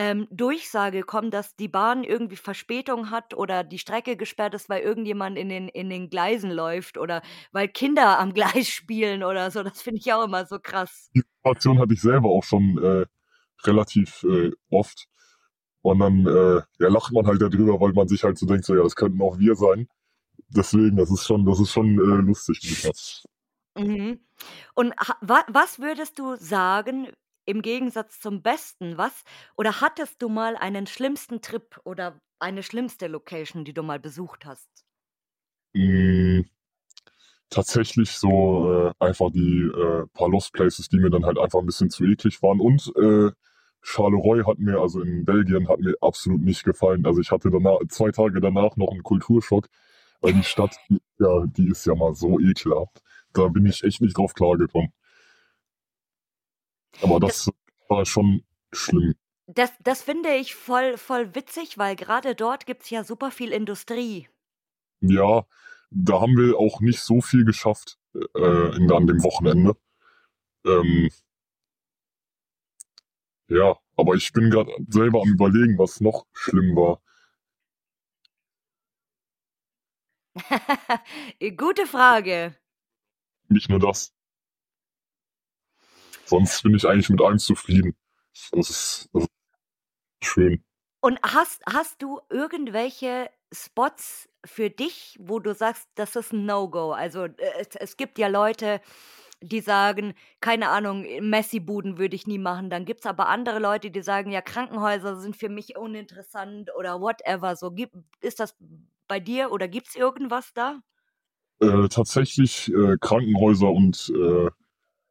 ähm, Durchsage kommen, dass die Bahn irgendwie Verspätung hat oder die Strecke gesperrt ist, weil irgendjemand in den in den Gleisen läuft oder weil Kinder am Gleis spielen oder so. Das finde ich auch immer so krass. Die Situation hatte ich selber auch schon äh, relativ äh, oft. Und dann äh, ja, lacht man halt darüber, weil man sich halt so denkt, so ja, das könnten auch wir sein. Deswegen, das ist schon, das ist schon äh, lustig. Mhm. Und wa was würdest du sagen, im Gegensatz zum Besten, was oder hattest du mal einen schlimmsten Trip oder eine schlimmste Location, die du mal besucht hast? Hm, tatsächlich so äh, einfach die äh, paar Lost Places, die mir dann halt einfach ein bisschen zu eklig waren. Und äh, Charleroi hat mir, also in Belgien, hat mir absolut nicht gefallen. Also ich hatte danach, zwei Tage danach noch einen Kulturschock, weil die Stadt, ja, die ist ja mal so ekelhaft. Da bin ich echt nicht drauf klargekommen. Aber das, das war schon schlimm. Das, das finde ich voll, voll witzig, weil gerade dort gibt es ja super viel Industrie. Ja, da haben wir auch nicht so viel geschafft äh, in, an dem Wochenende. Ähm, ja, aber ich bin gerade selber am Überlegen, was noch schlimm war. Gute Frage. Nicht nur das. Sonst bin ich eigentlich mit allem zufrieden. Das ist, das ist schön. Und hast, hast du irgendwelche Spots für dich, wo du sagst, das ist ein No-Go? Also, äh, es es gibt ja Leute, die sagen, keine Ahnung, Messi-Buden würde ich nie machen. Dann gibt's aber andere Leute, die sagen, ja, Krankenhäuser sind für mich uninteressant oder whatever. So, gibt ist das bei dir oder gibt's irgendwas da? Äh, tatsächlich äh, Krankenhäuser und äh,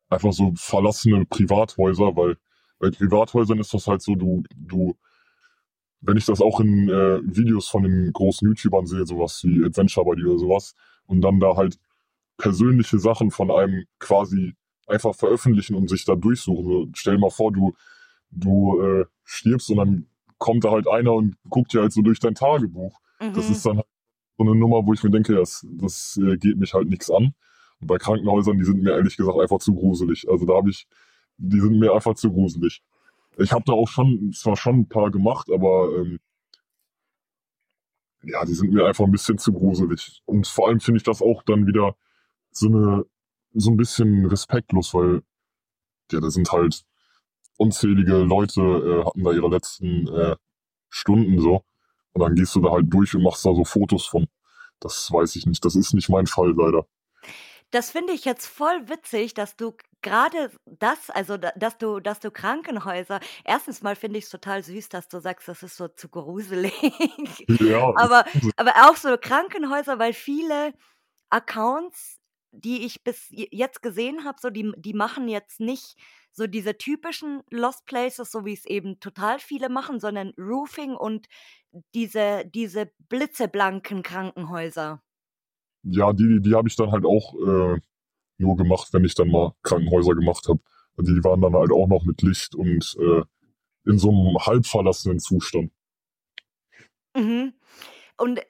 einfach so verlassene Privathäuser, weil bei Privathäusern ist das halt so, du, du, wenn ich das auch in äh, Videos von den großen YouTubern sehe, sowas wie Adventure Buddy oder sowas, und dann da halt persönliche Sachen von einem quasi einfach veröffentlichen und sich da durchsuchen. So, stell dir mal vor, du, du äh, stirbst und dann kommt da halt einer und guckt dir halt so durch dein Tagebuch. Mhm. Das ist dann halt so eine Nummer, wo ich mir denke, das, das äh, geht mich halt nichts an. Und bei Krankenhäusern, die sind mir ehrlich gesagt einfach zu gruselig. Also da habe ich, die sind mir einfach zu gruselig. Ich habe da auch schon, zwar schon ein paar gemacht, aber ähm, ja, die sind mir einfach ein bisschen zu gruselig. Und vor allem finde ich das auch dann wieder so eine, so ein bisschen respektlos, weil ja, da sind halt unzählige Leute, äh, hatten da ihre letzten äh, Stunden so. Und dann gehst du da halt durch und machst da so Fotos von. Das weiß ich nicht. Das ist nicht mein Fall leider. Das finde ich jetzt voll witzig, dass du gerade das, also dass du, dass du Krankenhäuser, erstens mal finde ich es total süß, dass du sagst, das ist so zu gruselig. Ja. aber, aber auch so Krankenhäuser, weil viele Accounts, die ich bis jetzt gesehen habe, so die, die machen jetzt nicht so diese typischen Lost Places, so wie es eben total viele machen, sondern Roofing und diese, diese blitzeblanken Krankenhäuser. Ja, die, die habe ich dann halt auch äh, nur gemacht, wenn ich dann mal Krankenhäuser gemacht habe. Die waren dann halt auch noch mit Licht und äh, in so einem halb verlassenen Zustand. Mhm. Und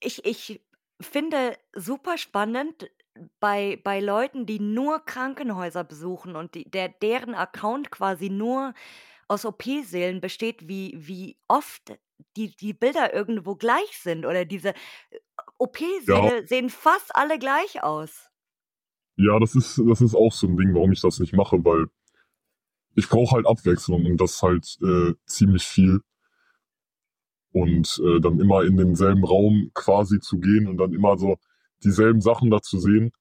ich, ich finde super spannend, bei, bei Leuten, die nur Krankenhäuser besuchen und die, der, deren Account quasi nur aus OP-Sälen besteht, wie, wie oft die, die Bilder irgendwo gleich sind oder diese OP-Säle ja. sehen fast alle gleich aus. Ja, das ist, das ist auch so ein Ding, warum ich das nicht mache, weil ich brauche halt Abwechslung und das halt äh, ziemlich viel. Und äh, dann immer in denselben Raum quasi zu gehen und dann immer so dieselben Sachen da zu sehen.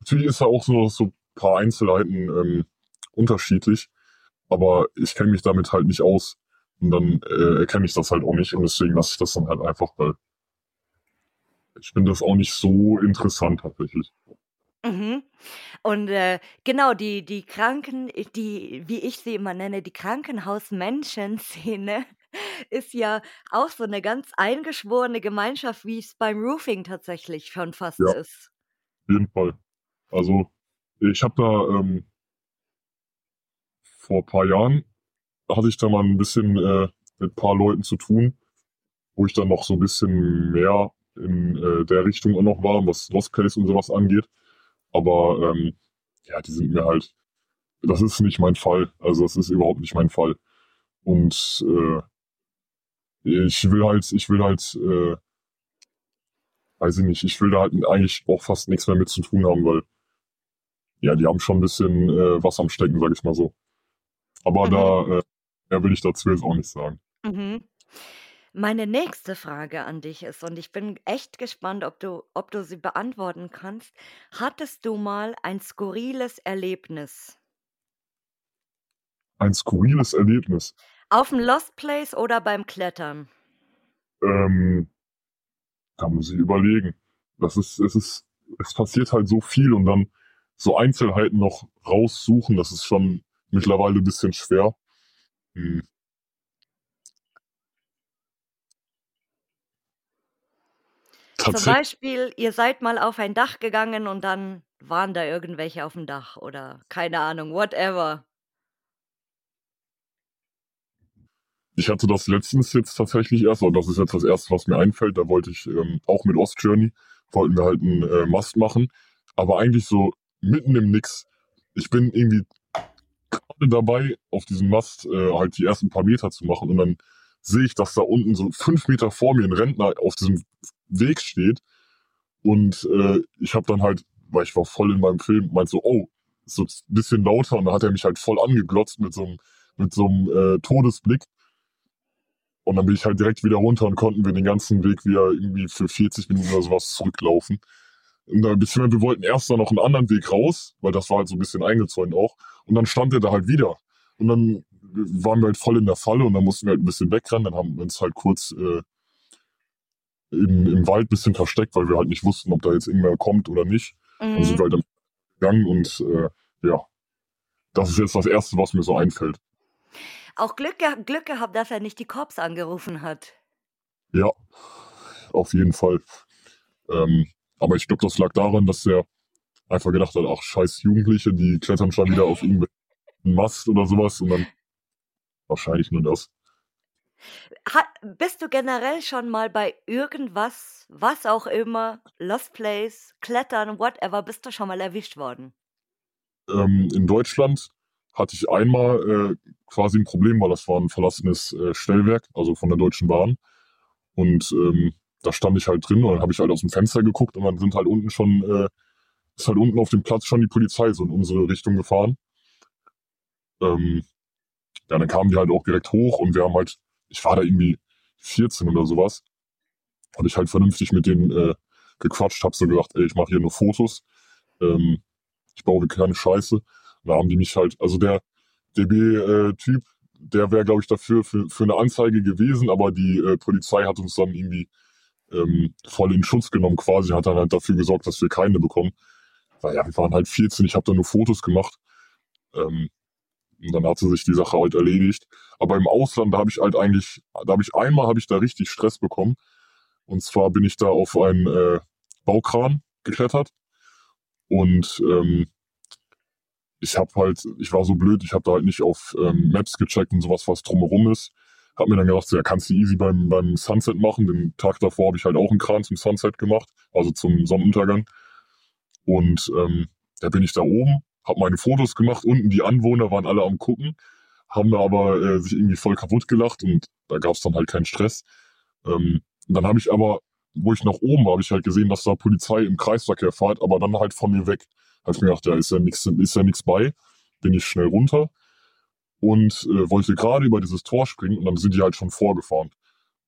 Natürlich ist da auch so, so ein paar Einzelheiten ähm, unterschiedlich, aber ich kenne mich damit halt nicht aus. Und dann äh, erkenne ich das halt auch nicht und deswegen lasse ich das dann halt einfach, weil ich finde das auch nicht so interessant tatsächlich. Mhm. Und äh, genau, die, die Kranken, die, wie ich sie immer nenne, die Krankenhausmenschen-Szene ist ja auch so eine ganz eingeschworene Gemeinschaft, wie es beim Roofing tatsächlich schon fast Ja, ist. auf jeden Fall. Also ich habe da ähm, vor ein paar Jahren hatte ich da mal ein bisschen äh, mit ein paar Leuten zu tun, wo ich dann noch so ein bisschen mehr in äh, der Richtung auch noch war, was Lost Place und sowas angeht. Aber ähm, ja, die sind mir halt, das ist nicht mein Fall. Also das ist überhaupt nicht mein Fall. Und äh, ich will halt, ich will halt, äh, weiß ich nicht, ich will da halt eigentlich auch fast nichts mehr mit zu tun haben, weil ja, die haben schon ein bisschen äh, was am Stecken, sag ich mal so. Aber mhm. da, äh, mehr will ich dazu jetzt auch nicht sagen. Mhm. Meine nächste Frage an dich ist, und ich bin echt gespannt, ob du, ob du sie beantworten kannst. Hattest du mal ein skurriles Erlebnis? Ein skurriles Erlebnis? Auf dem Lost Place oder beim Klettern? Ähm, da muss ich überlegen. Das ist, es ist, es passiert halt so viel und dann so Einzelheiten noch raussuchen, das ist schon mittlerweile ein bisschen schwer. Hm. Zum Beispiel, ihr seid mal auf ein Dach gegangen und dann waren da irgendwelche auf dem Dach oder keine Ahnung, whatever. Ich hatte das letztens jetzt tatsächlich erst, und das ist jetzt das erste, was mir einfällt. Da wollte ich ähm, auch mit Ostjourney, wollten wir halt einen äh, Mast machen, aber eigentlich so mitten im Nix. Ich bin irgendwie gerade dabei, auf diesem Mast äh, halt die ersten paar Meter zu machen und dann sehe ich, dass da unten so fünf Meter vor mir ein Rentner auf diesem Weg steht und äh, ich habe dann halt, weil ich war voll in meinem Film, meint so, oh, so ein bisschen lauter und dann hat er mich halt voll angeglotzt mit so einem mit so einem äh, Todesblick Und dann bin ich halt direkt wieder runter und konnten wir den ganzen Weg wieder irgendwie für 40 Minuten oder sowas zurücklaufen. Und dann, beziehungsweise wir wollten erst dann noch einen anderen Weg raus, weil das war halt so ein bisschen eingezäunt auch. Und dann stand er da halt wieder. Und dann waren wir halt voll in der Falle und dann mussten wir halt ein bisschen wegrennen. Dann haben wir uns halt kurz äh, im, im Wald ein bisschen versteckt, weil wir halt nicht wussten, ob da jetzt irgendwer kommt oder nicht. Mhm. Dann sind wir halt dann gegangen und äh, ja, das ist jetzt das Erste, was mir so einfällt. Auch Glück, Glück gehabt, dass er nicht die Cops angerufen hat. Ja, auf jeden Fall. Ähm, aber ich glaube, das lag daran, dass er einfach gedacht hat, ach scheiß Jugendliche, die klettern schon wieder auf irgendeinen Mast oder sowas und dann wahrscheinlich nur das. Ha bist du generell schon mal bei irgendwas, was auch immer, Lost Place, Klettern, whatever, bist du schon mal erwischt worden? Ähm, in Deutschland hatte ich einmal äh, quasi ein Problem, weil das war ein verlassenes äh, Stellwerk, also von der Deutschen Bahn. Und ähm, da stand ich halt drin und dann habe ich halt aus dem Fenster geguckt und dann sind halt unten schon, äh, ist halt unten auf dem Platz schon die Polizei so in unsere Richtung gefahren. Ähm, ja, dann kamen die halt auch direkt hoch und wir haben halt, ich war da irgendwie 14 oder sowas, und ich halt vernünftig mit denen äh, gequatscht, habe so gesagt, ey, ich mache hier nur Fotos, ähm, ich baue keine Scheiße. Da haben die mich halt, also der DB-Typ, äh, der wäre, glaube ich, dafür für, für eine Anzeige gewesen, aber die äh, Polizei hat uns dann irgendwie ähm, voll in Schutz genommen quasi, hat dann halt dafür gesorgt, dass wir keine bekommen. Weil ja, wir waren halt 14, ich habe da nur Fotos gemacht. Ähm, und dann hat sie sich die Sache halt erledigt. Aber im Ausland, da habe ich halt eigentlich, da habe ich einmal, habe ich da richtig Stress bekommen. Und zwar bin ich da auf einen äh, Baukran geklettert. Und ähm, ich habe halt, ich war so blöd, ich habe da halt nicht auf ähm, Maps gecheckt und sowas, was drumherum ist. Hab mir dann gedacht, ja, kannst du easy beim, beim Sunset machen. Den Tag davor habe ich halt auch einen Kran zum Sunset gemacht, also zum Sonnenuntergang. Und ähm, da bin ich da oben, habe meine Fotos gemacht. Unten die Anwohner waren alle am gucken, haben da aber äh, sich irgendwie voll kaputt gelacht und da gab es dann halt keinen Stress. Ähm, dann habe ich aber, wo ich nach oben war, habe ich halt gesehen, dass da Polizei im Kreisverkehr fährt, aber dann halt von mir weg. Habe ich mir gedacht, ja, ist ja nichts ist ja nichts bei. Bin ich schnell runter und äh, wollte gerade über dieses Tor springen und dann sind die halt schon vorgefahren.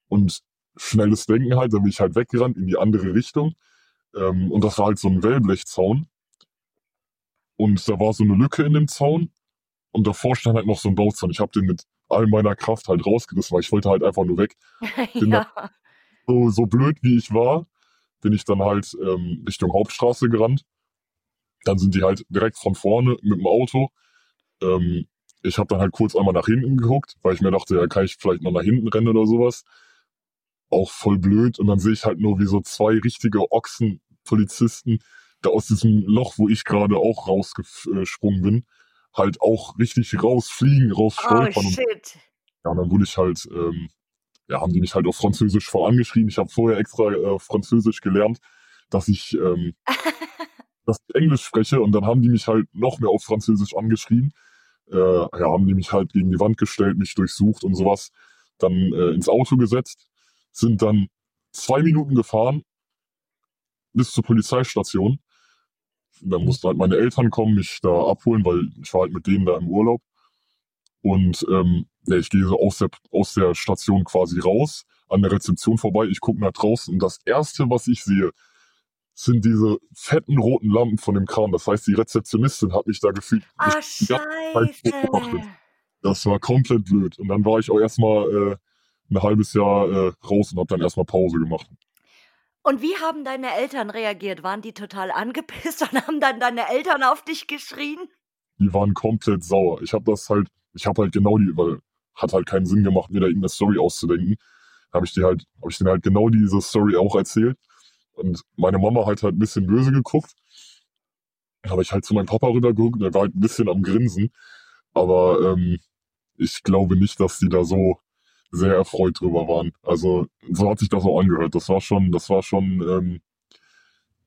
Und schnelles Denken halt, dann bin ich halt weggerannt in die andere Richtung. Ähm, und das war halt so ein Wellblechzaun. Und da war so eine Lücke in dem Zaun und davor stand halt noch so ein Bauzaun. Ich habe den mit all meiner Kraft halt rausgerissen, weil ich wollte halt einfach nur weg. Ja. so, so blöd wie ich war, bin ich dann halt ähm, Richtung Hauptstraße gerannt. Dann sind die halt direkt von vorne mit dem Auto ähm, ich habe dann halt kurz einmal nach hinten geguckt, weil ich mir dachte, ja, kann ich vielleicht noch nach hinten rennen oder sowas. Auch voll blöd. Und dann sehe ich halt nur, wie so zwei richtige Ochsenpolizisten da aus diesem Loch, wo ich gerade auch rausgesprungen bin, halt auch richtig rausfliegen, rausstolpern. Oh, shit. Und, ja, und dann wurde ich halt, ähm, ja, haben die mich halt auf Französisch vorangeschrieben. Ich habe vorher extra äh, Französisch gelernt, dass ich, ähm, dass ich Englisch spreche und dann haben die mich halt noch mehr auf Französisch angeschrieben äh, ja, haben die mich halt gegen die Wand gestellt, mich durchsucht und sowas, dann äh, ins Auto gesetzt, sind dann zwei Minuten gefahren bis zur Polizeistation. Dann mussten halt meine Eltern kommen, mich da abholen, weil ich war halt mit denen da im Urlaub. Und ähm, ja, ich gehe so aus der, aus der Station quasi raus, an der Rezeption vorbei, ich gucke nach draußen und das Erste, was ich sehe, sind diese fetten roten Lampen von dem Kran. Das heißt, die Rezeptionistin hat mich da gefühlt. Ah, scheiße. Das war komplett blöd. Und dann war ich auch erstmal äh, ein halbes Jahr äh, raus und habe dann erstmal Pause gemacht. Und wie haben deine Eltern reagiert? Waren die total angepisst und haben dann deine Eltern auf dich geschrien? Die waren komplett sauer. Ich habe das halt, ich habe halt genau die, weil hat halt keinen Sinn gemacht, mir da irgendeine Story auszudenken. Habe ich dir halt, habe ich denen halt genau diese Story auch erzählt. Und meine Mama hat halt ein bisschen böse geguckt. Habe ich halt zu meinem Papa rübergeguckt, der war halt ein bisschen am Grinsen. Aber ähm, ich glaube nicht, dass die da so sehr erfreut drüber waren. Also so hat sich das auch angehört. Das war schon, das war schon ähm,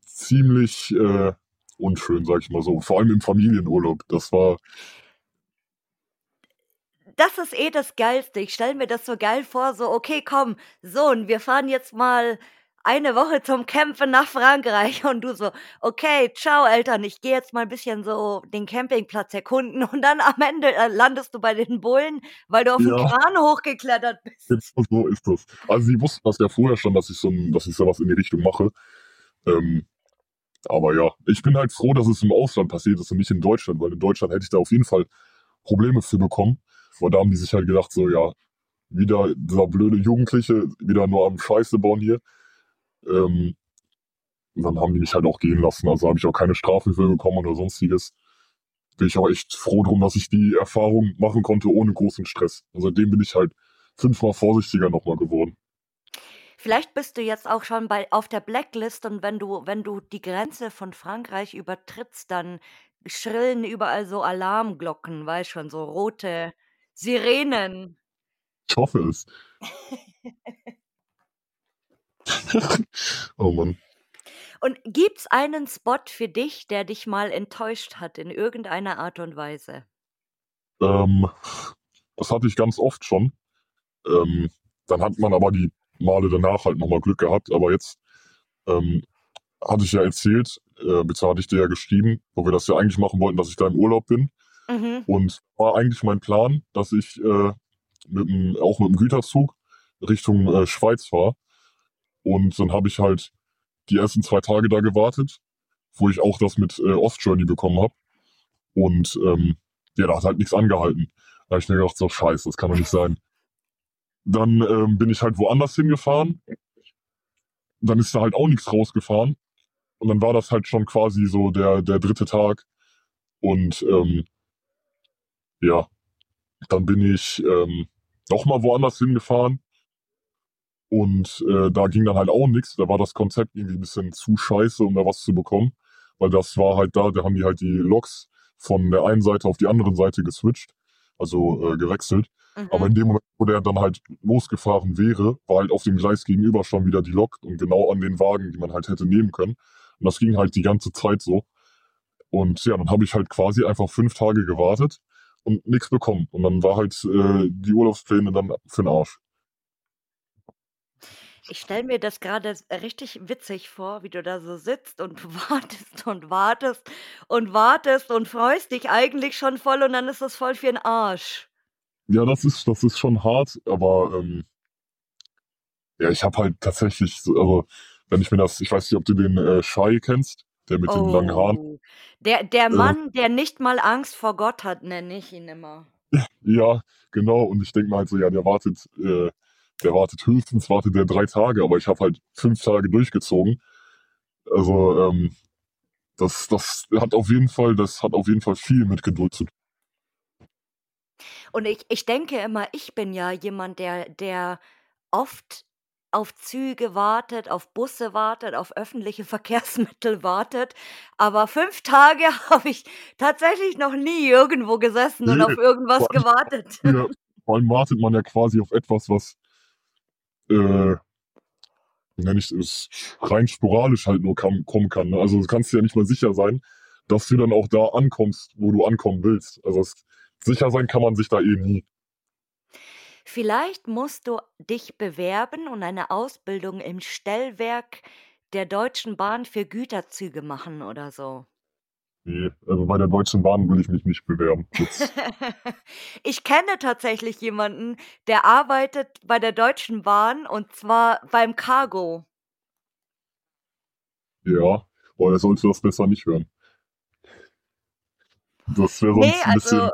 ziemlich äh, unschön, sag ich mal so. Vor allem im Familienurlaub. Das war. Das ist eh das Geilste. Ich stelle mir das so geil vor, so, okay, komm, Sohn, wir fahren jetzt mal eine Woche zum Campen nach Frankreich und du so, okay, ciao Eltern, ich gehe jetzt mal ein bisschen so den Campingplatz erkunden und dann am Ende äh, landest du bei den Bullen, weil du auf ja. den Kran hochgeklettert bist. Genau so ist das. Also sie wussten das ja vorher schon, dass ich so, ein, dass ich sowas in die Richtung mache. Ähm, aber ja, ich bin halt froh, dass es im Ausland passiert ist und nicht in Deutschland, weil in Deutschland hätte ich da auf jeden Fall Probleme für bekommen. Weil da haben die sich halt gedacht, so ja, wieder dieser blöde Jugendliche, wieder nur am Scheiße bauen hier. Ähm, dann haben die mich halt auch gehen lassen. Also habe ich auch keine Strafe für bekommen oder sonstiges. Bin ich auch echt froh drum, dass ich die Erfahrung machen konnte ohne großen Stress. Und seitdem bin ich halt fünfmal vorsichtiger nochmal geworden. Vielleicht bist du jetzt auch schon bei, auf der Blacklist und wenn du, wenn du die Grenze von Frankreich übertrittst, dann schrillen überall so Alarmglocken, weißt schon, so rote Sirenen. Ich hoffe es. oh Mann. Und gibt's einen Spot für dich, der dich mal enttäuscht hat in irgendeiner Art und Weise? Ähm, das hatte ich ganz oft schon. Ähm, dann hat man aber die Male danach halt nochmal Glück gehabt. Aber jetzt ähm, hatte ich ja erzählt, äh, beziehungsweise hatte ich dir ja geschrieben, wo wir das ja eigentlich machen wollten, dass ich da im Urlaub bin. Mhm. Und war eigentlich mein Plan, dass ich äh, mit dem, auch mit dem Güterzug Richtung äh, Schweiz fahre. Und dann habe ich halt die ersten zwei Tage da gewartet, wo ich auch das mit äh, Ostjourney bekommen habe. Und ähm, ja, da hat halt nichts angehalten. Da habe ich mir gedacht, so scheiße, das kann doch nicht sein. Dann ähm, bin ich halt woanders hingefahren. Dann ist da halt auch nichts rausgefahren. Und dann war das halt schon quasi so der, der dritte Tag. Und ähm, ja, dann bin ich ähm, nochmal woanders hingefahren. Und äh, da ging dann halt auch nichts. Da war das Konzept irgendwie ein bisschen zu scheiße, um da was zu bekommen. Weil das war halt da, da haben die halt die Loks von der einen Seite auf die andere Seite geswitcht, also äh, gewechselt. Mhm. Aber in dem Moment, wo der dann halt losgefahren wäre, war halt auf dem Gleis gegenüber schon wieder die Lok und genau an den Wagen, die man halt hätte nehmen können. Und das ging halt die ganze Zeit so. Und ja, dann habe ich halt quasi einfach fünf Tage gewartet und nichts bekommen. Und dann war halt äh, die Urlaubspläne dann für den Arsch. Ich stelle mir das gerade richtig witzig vor, wie du da so sitzt und wartest und wartest und wartest und freust dich eigentlich schon voll und dann ist das voll für den Arsch. Ja, das ist, das ist schon hart, aber ähm, ja, ich habe halt tatsächlich, so, also wenn ich mir das, ich weiß nicht, ob du den äh, Shai kennst, der mit den langen Haaren. Oh, der, der Äh, Mann, der nicht mal Angst vor Gott hat, nenne ich ihn immer. ja, genau. Und ich denke mir halt so, ja, der wartet, äh, der wartet höchstens, wartet der drei Tage, aber ich habe halt fünf Tage durchgezogen. Also, ähm, das, das hat auf jeden Fall, das hat auf jeden Fall viel mit Geduld zu tun. Und ich, ich denke immer, ich bin ja jemand, der, der oft auf Züge wartet, auf Busse wartet, auf öffentliche Verkehrsmittel wartet. Aber fünf Tage habe ich tatsächlich noch nie irgendwo gesessen nee, und auf irgendwas gewartet. Ja, vor allem wartet man ja quasi auf etwas, was äh, nenne ich es rein sporadisch halt nur kam, kommen kann. Ne? Also du kannst ja nicht mal sicher sein, dass du dann auch da ankommst, wo du ankommen willst. Also es, sicher sein kann man sich da eh nie. Vielleicht musst du dich bewerben und eine Ausbildung im Stellwerk der Deutschen Bahn für Güterzüge machen oder so. Nee, also bei der Deutschen Bahn will ich mich nicht bewerben. Ich kenne tatsächlich jemanden, der arbeitet bei der Deutschen Bahn und zwar beim Cargo. Ja, boah, er sollte das besser nicht hören. Das wäre sonst Nee, ein bisschen.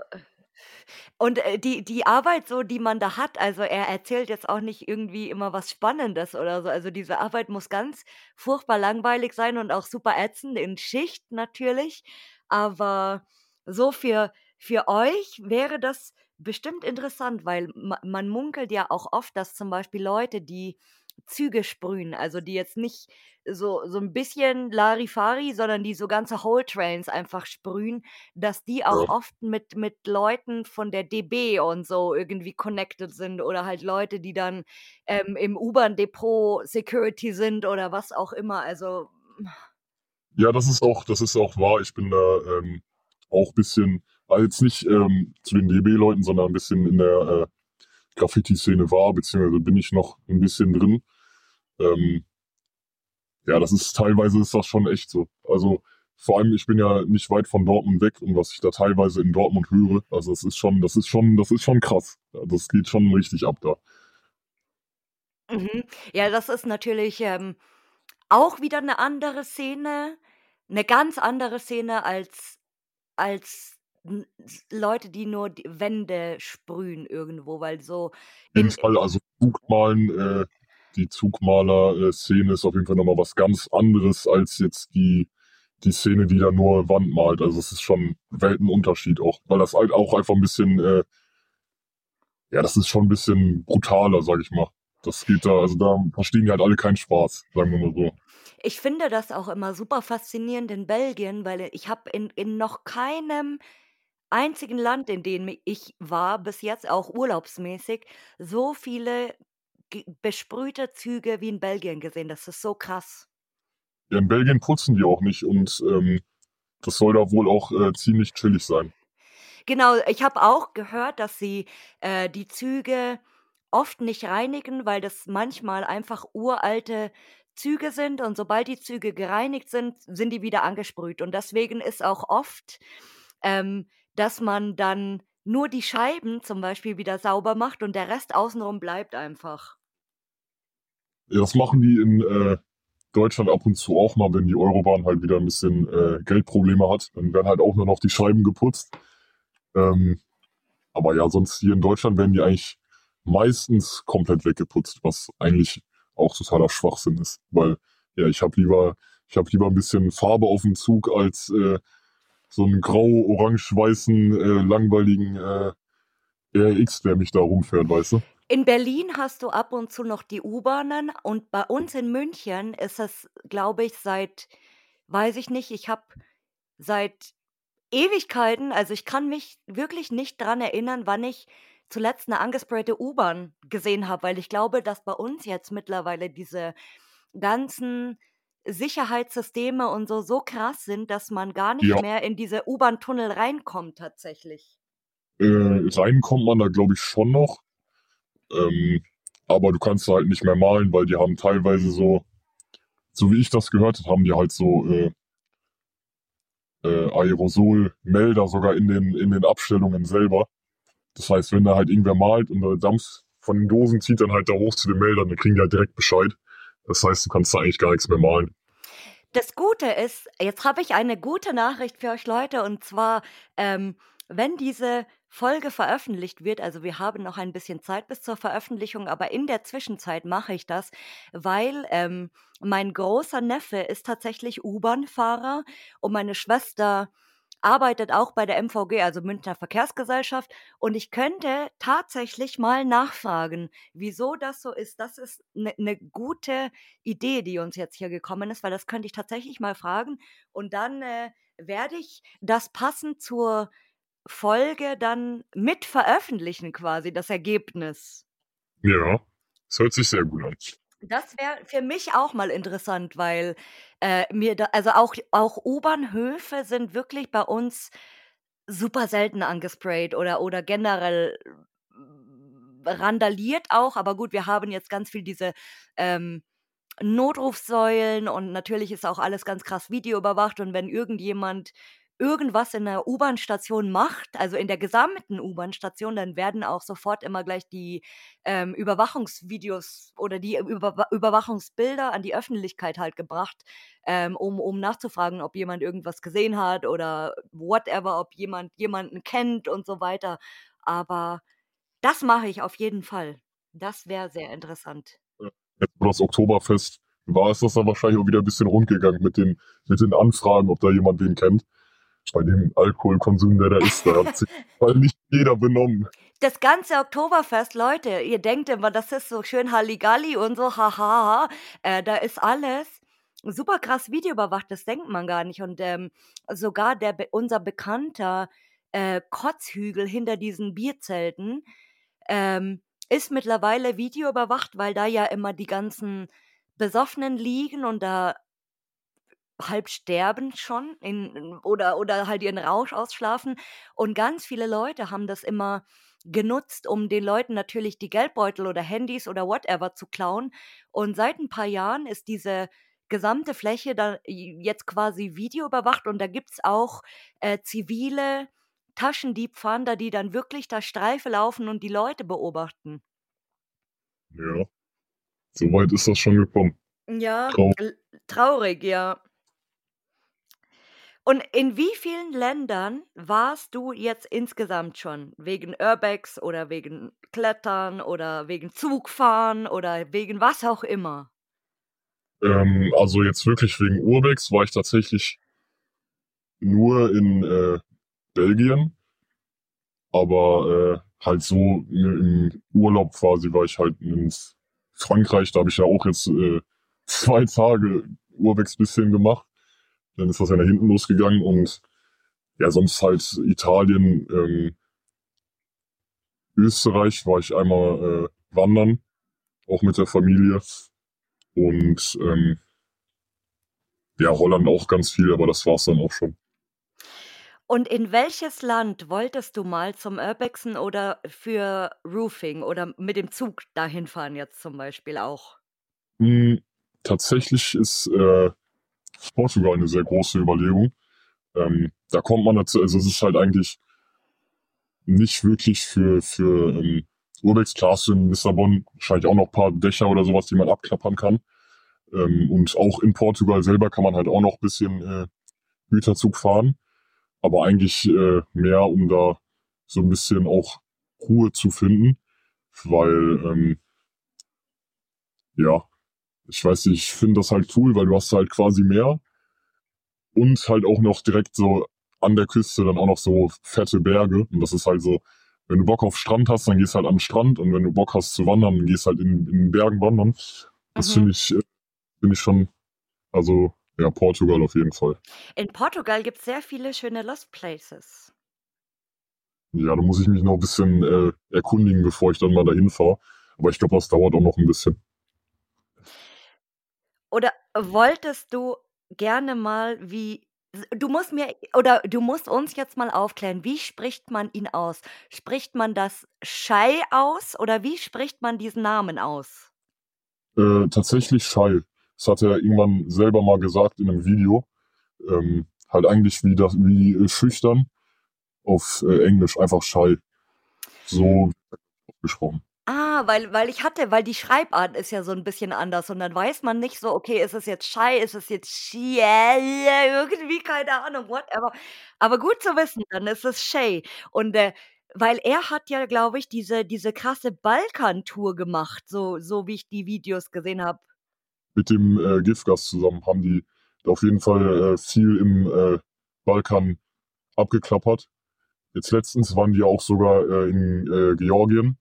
Und, äh, die die Arbeit so, die man da hat also, er erzählt jetzt auch nicht irgendwie immer was Spannendes oder so. Also, diese Arbeit muss ganz furchtbar langweilig sein und auch super ätzend in Schicht natürlich. Aber so für für euch wäre das bestimmt interessant, weil ma man munkelt ja auch oft, dass zum Beispiel Leute, die Züge sprühen, also die jetzt nicht so, so ein bisschen Larifari, sondern die so ganze Whole Trains einfach sprühen, dass die auch ja. oft mit, mit Leuten von der DB und so irgendwie connected sind oder halt Leute, die dann ähm, im U-Bahn-Depot Security sind oder was auch immer. Also. Ja, das ist auch, das ist auch wahr. Ich bin da ähm, auch ein bisschen, also jetzt nicht ähm, zu den DB-Leuten, sondern ein bisschen in der äh, Graffiti-Szene war, beziehungsweise bin ich noch ein bisschen drin. Ähm, ja, das ist teilweise ist das schon echt so. Also vor allem, ich bin ja nicht weit von Dortmund weg und was ich da teilweise in Dortmund höre, also das ist schon, das ist schon, das ist schon krass. Das geht schon richtig ab da. Mhm. Ja, das ist natürlich ähm, auch wieder eine andere Szene, eine ganz andere Szene als, als Leute, die nur die Wände sprühen irgendwo, weil so. In jedem Fall, also Zugmalen, äh, die Zugmaler-Szene ist auf jeden Fall nochmal was ganz anderes als jetzt die, die Szene, die da nur Wand malt. Also es ist schon Weltenunterschied auch, weil das halt auch einfach ein bisschen, äh, ja, das ist schon ein bisschen brutaler, sag ich mal. Das geht da, also da verstehen die halt alle keinen Spaß, sagen wir mal so. Ich finde das auch immer super faszinierend in Belgien, weil ich habe in, in noch keinem einzigen Land, in dem ich war, bis jetzt auch urlaubsmäßig, so viele besprühte Züge wie in Belgien gesehen. Das ist so krass. Ja, in Belgien putzen die auch nicht und ähm, das soll da wohl auch äh, ziemlich chillig sein. Genau, ich habe auch gehört, dass sie äh, die Züge oft nicht reinigen, weil das manchmal einfach uralte Züge sind und sobald die Züge gereinigt sind, sind die wieder angesprüht. Und deswegen ist auch oft, ähm, dass man dann nur die Scheiben zum Beispiel wieder sauber macht und der Rest außenrum bleibt einfach. Ja, das machen die in äh, Deutschland ab und zu auch mal, wenn die Eurobahn halt wieder ein bisschen äh, Geldprobleme hat. Dann werden halt auch nur noch die Scheiben geputzt. Ähm, aber ja, sonst hier in Deutschland werden die eigentlich meistens komplett weggeputzt, was eigentlich auch totaler Schwachsinn ist. Weil, ja, ich habe lieber, ich lieber ein bisschen Farbe auf dem Zug als äh, so einen grau-orange-weißen, äh, langweiligen äh, RX, der mich da rumfährt, weißt du? In Berlin hast du ab und zu noch die U-Bahnen und bei uns in München ist es, glaube ich, seit, weiß ich nicht, ich habe seit Ewigkeiten, also ich kann mich wirklich nicht dran erinnern, wann ich zuletzt eine angesprayte U-Bahn gesehen habe, weil ich glaube, dass bei uns jetzt mittlerweile diese ganzen Sicherheitssysteme und so so krass sind, dass man gar nicht ja. mehr in diese U-Bahn-Tunnel reinkommt tatsächlich. Äh, rein kommt man da, glaube ich, schon noch. Ähm, aber du kannst halt nicht mehr malen, weil die haben teilweise so, so wie ich das gehört habe, haben die halt so äh, äh, Aerosolmelder sogar in den, in den Abstellungen selber. Das heißt, wenn da halt irgendwer malt und der Dampf von den Dosen zieht dann halt da hoch zu den Meldern, dann kriegen die halt direkt Bescheid. Das heißt, du kannst da eigentlich gar nichts mehr malen. Das Gute ist, jetzt habe ich eine gute Nachricht für euch Leute und zwar, ähm, wenn diese Folge veröffentlicht wird, also wir haben noch ein bisschen Zeit bis zur Veröffentlichung, aber in der Zwischenzeit mache ich das, weil ähm, mein großer Neffe ist tatsächlich U-Bahn-Fahrer und meine Schwester arbeitet auch bei der MVG, also Münchner Verkehrsgesellschaft. Und ich könnte tatsächlich mal nachfragen, wieso das so ist. Das ist eine ne gute Idee, die uns jetzt hier gekommen ist, weil das könnte ich tatsächlich mal fragen. Und dann äh, werde ich das passend zur Folge dann mit veröffentlichen, quasi, das Ergebnis. Ja, das hört sich sehr gut an. Das wäre für mich auch mal interessant, weil äh, mir da, also auch, auch U-Bahnhöfe sind wirklich bei uns super selten angesprayt oder, oder generell randaliert auch. Aber gut, wir haben jetzt ganz viel diese ähm, Notrufsäulen und natürlich ist auch alles ganz krass videoüberwacht. Und wenn irgendjemand irgendwas in der U-Bahn-Station macht, also in der gesamten U-Bahn-Station, dann werden auch sofort immer gleich die ähm, Überwachungsvideos oder die Über Überwachungsbilder an die Öffentlichkeit halt gebracht, ähm, um, um nachzufragen, ob jemand irgendwas gesehen hat oder whatever, ob jemand jemanden kennt und so weiter. Aber das mache ich auf jeden Fall. Das wäre sehr interessant. Das Oktoberfest war es das dann wahrscheinlich auch wieder ein bisschen rundgegangen mit den, mit den Anfragen, ob da jemand den kennt bei dem Alkoholkonsum, der da ist, da hat sich weil nicht jeder benommen. Das ganze Oktoberfest, Leute, ihr denkt immer, das ist so schön Halligalli und so, haha, äh, da ist alles super krass videoüberwacht, das denkt man gar nicht. Und ähm, sogar der, unser bekannter äh, Kotzhügel hinter diesen Bierzelten ähm, ist mittlerweile videoüberwacht, weil da ja immer die ganzen Besoffenen liegen und da halb sterben schon in, oder, oder halt ihren Rausch ausschlafen. Und ganz viele Leute haben das immer genutzt, um den Leuten natürlich die Geldbeutel oder Handys oder whatever zu klauen. Und seit ein paar Jahren ist diese gesamte Fläche da jetzt quasi videoüberwacht und da gibt's auch, äh, zivile Taschendiebfahnder, die dann wirklich da Streife laufen und die Leute beobachten. Ja. So weit ist das schon gekommen. Ja, Trau l traurig, ja. Und in wie vielen Ländern warst du jetzt insgesamt schon? Wegen Urbex oder wegen Klettern oder wegen Zugfahren oder wegen was auch immer? Ähm, also jetzt wirklich wegen Urbex war ich tatsächlich nur in äh, Belgien, aber äh, halt so im Urlaub quasi war ich halt in Frankreich, da habe ich ja auch jetzt äh, zwei Tage Urbex bisschen gemacht. Dann ist das ja nach hinten losgegangen und ja, sonst halt Italien, ähm, Österreich war ich einmal äh, wandern, auch mit der Familie. Und ähm, ja, Holland auch ganz viel, aber das war's dann auch schon. Und in welches Land wolltest du mal zum Urbexen oder für Roofing oder mit dem Zug dahin fahren jetzt zum Beispiel auch? Hm, tatsächlich ist äh, Portugal eine sehr große Überlegung. Ähm, da kommt man dazu, also es ist halt eigentlich nicht wirklich für, für ähm, Urbex, klar in Lissabon wahrscheinlich auch noch ein paar Dächer oder sowas, die man abklappern kann. Ähm, und auch in Portugal selber kann man halt auch noch ein bisschen äh, Güterzug fahren. Aber eigentlich äh, mehr, um da so ein bisschen auch Ruhe zu finden. Weil, ähm, ja, ich weiß nicht, ich finde das halt cool, weil du hast halt quasi Meer und halt auch noch direkt so an der Küste dann auch noch so fette Berge. Und das ist halt so, wenn du Bock auf Strand hast, dann gehst halt an den Strand und wenn du Bock hast zu wandern, dann gehst halt in, in den Bergen wandern. Das Mhm. finde ich, äh, finde ich schon, also ja, Portugal auf jeden Fall. In Portugal gibt's sehr viele schöne Lost Places. Ja, da muss ich mich noch ein bisschen äh, erkundigen, bevor ich dann mal dahin fahre. Aber ich glaube, das dauert auch noch ein bisschen. Oder wolltest du gerne mal wie du musst mir oder du musst uns jetzt mal aufklären, wie spricht man ihn aus? Spricht man das Schei aus oder wie spricht man diesen Namen aus? Äh, tatsächlich Schall. Das hat er irgendwann selber mal gesagt in einem Video. Ähm, halt eigentlich wie das, wie äh, schüchtern auf äh, Englisch, einfach Schall. So gesprochen. Ah, weil weil ich hatte weil die Schreibart ist ja so 'n bisschen anders und dann weiß man nicht so: „Okay, ist es jetzt Schei, ist es jetzt Schiel?“ Irgendwie, keine Ahnung, whatever. Aber gut zu wissen, dann ist es Shay. Und, äh, weil er hat ja, glaube ich, diese diese krasse Balkan-Tour gemacht, so so wie ich die Videos gesehen habe. Mit dem äh, Giftgas zusammen haben die auf jeden Fall äh, viel im äh, Balkan abgeklappert. Jetzt letztens waren die auch sogar äh, in äh, Georgien,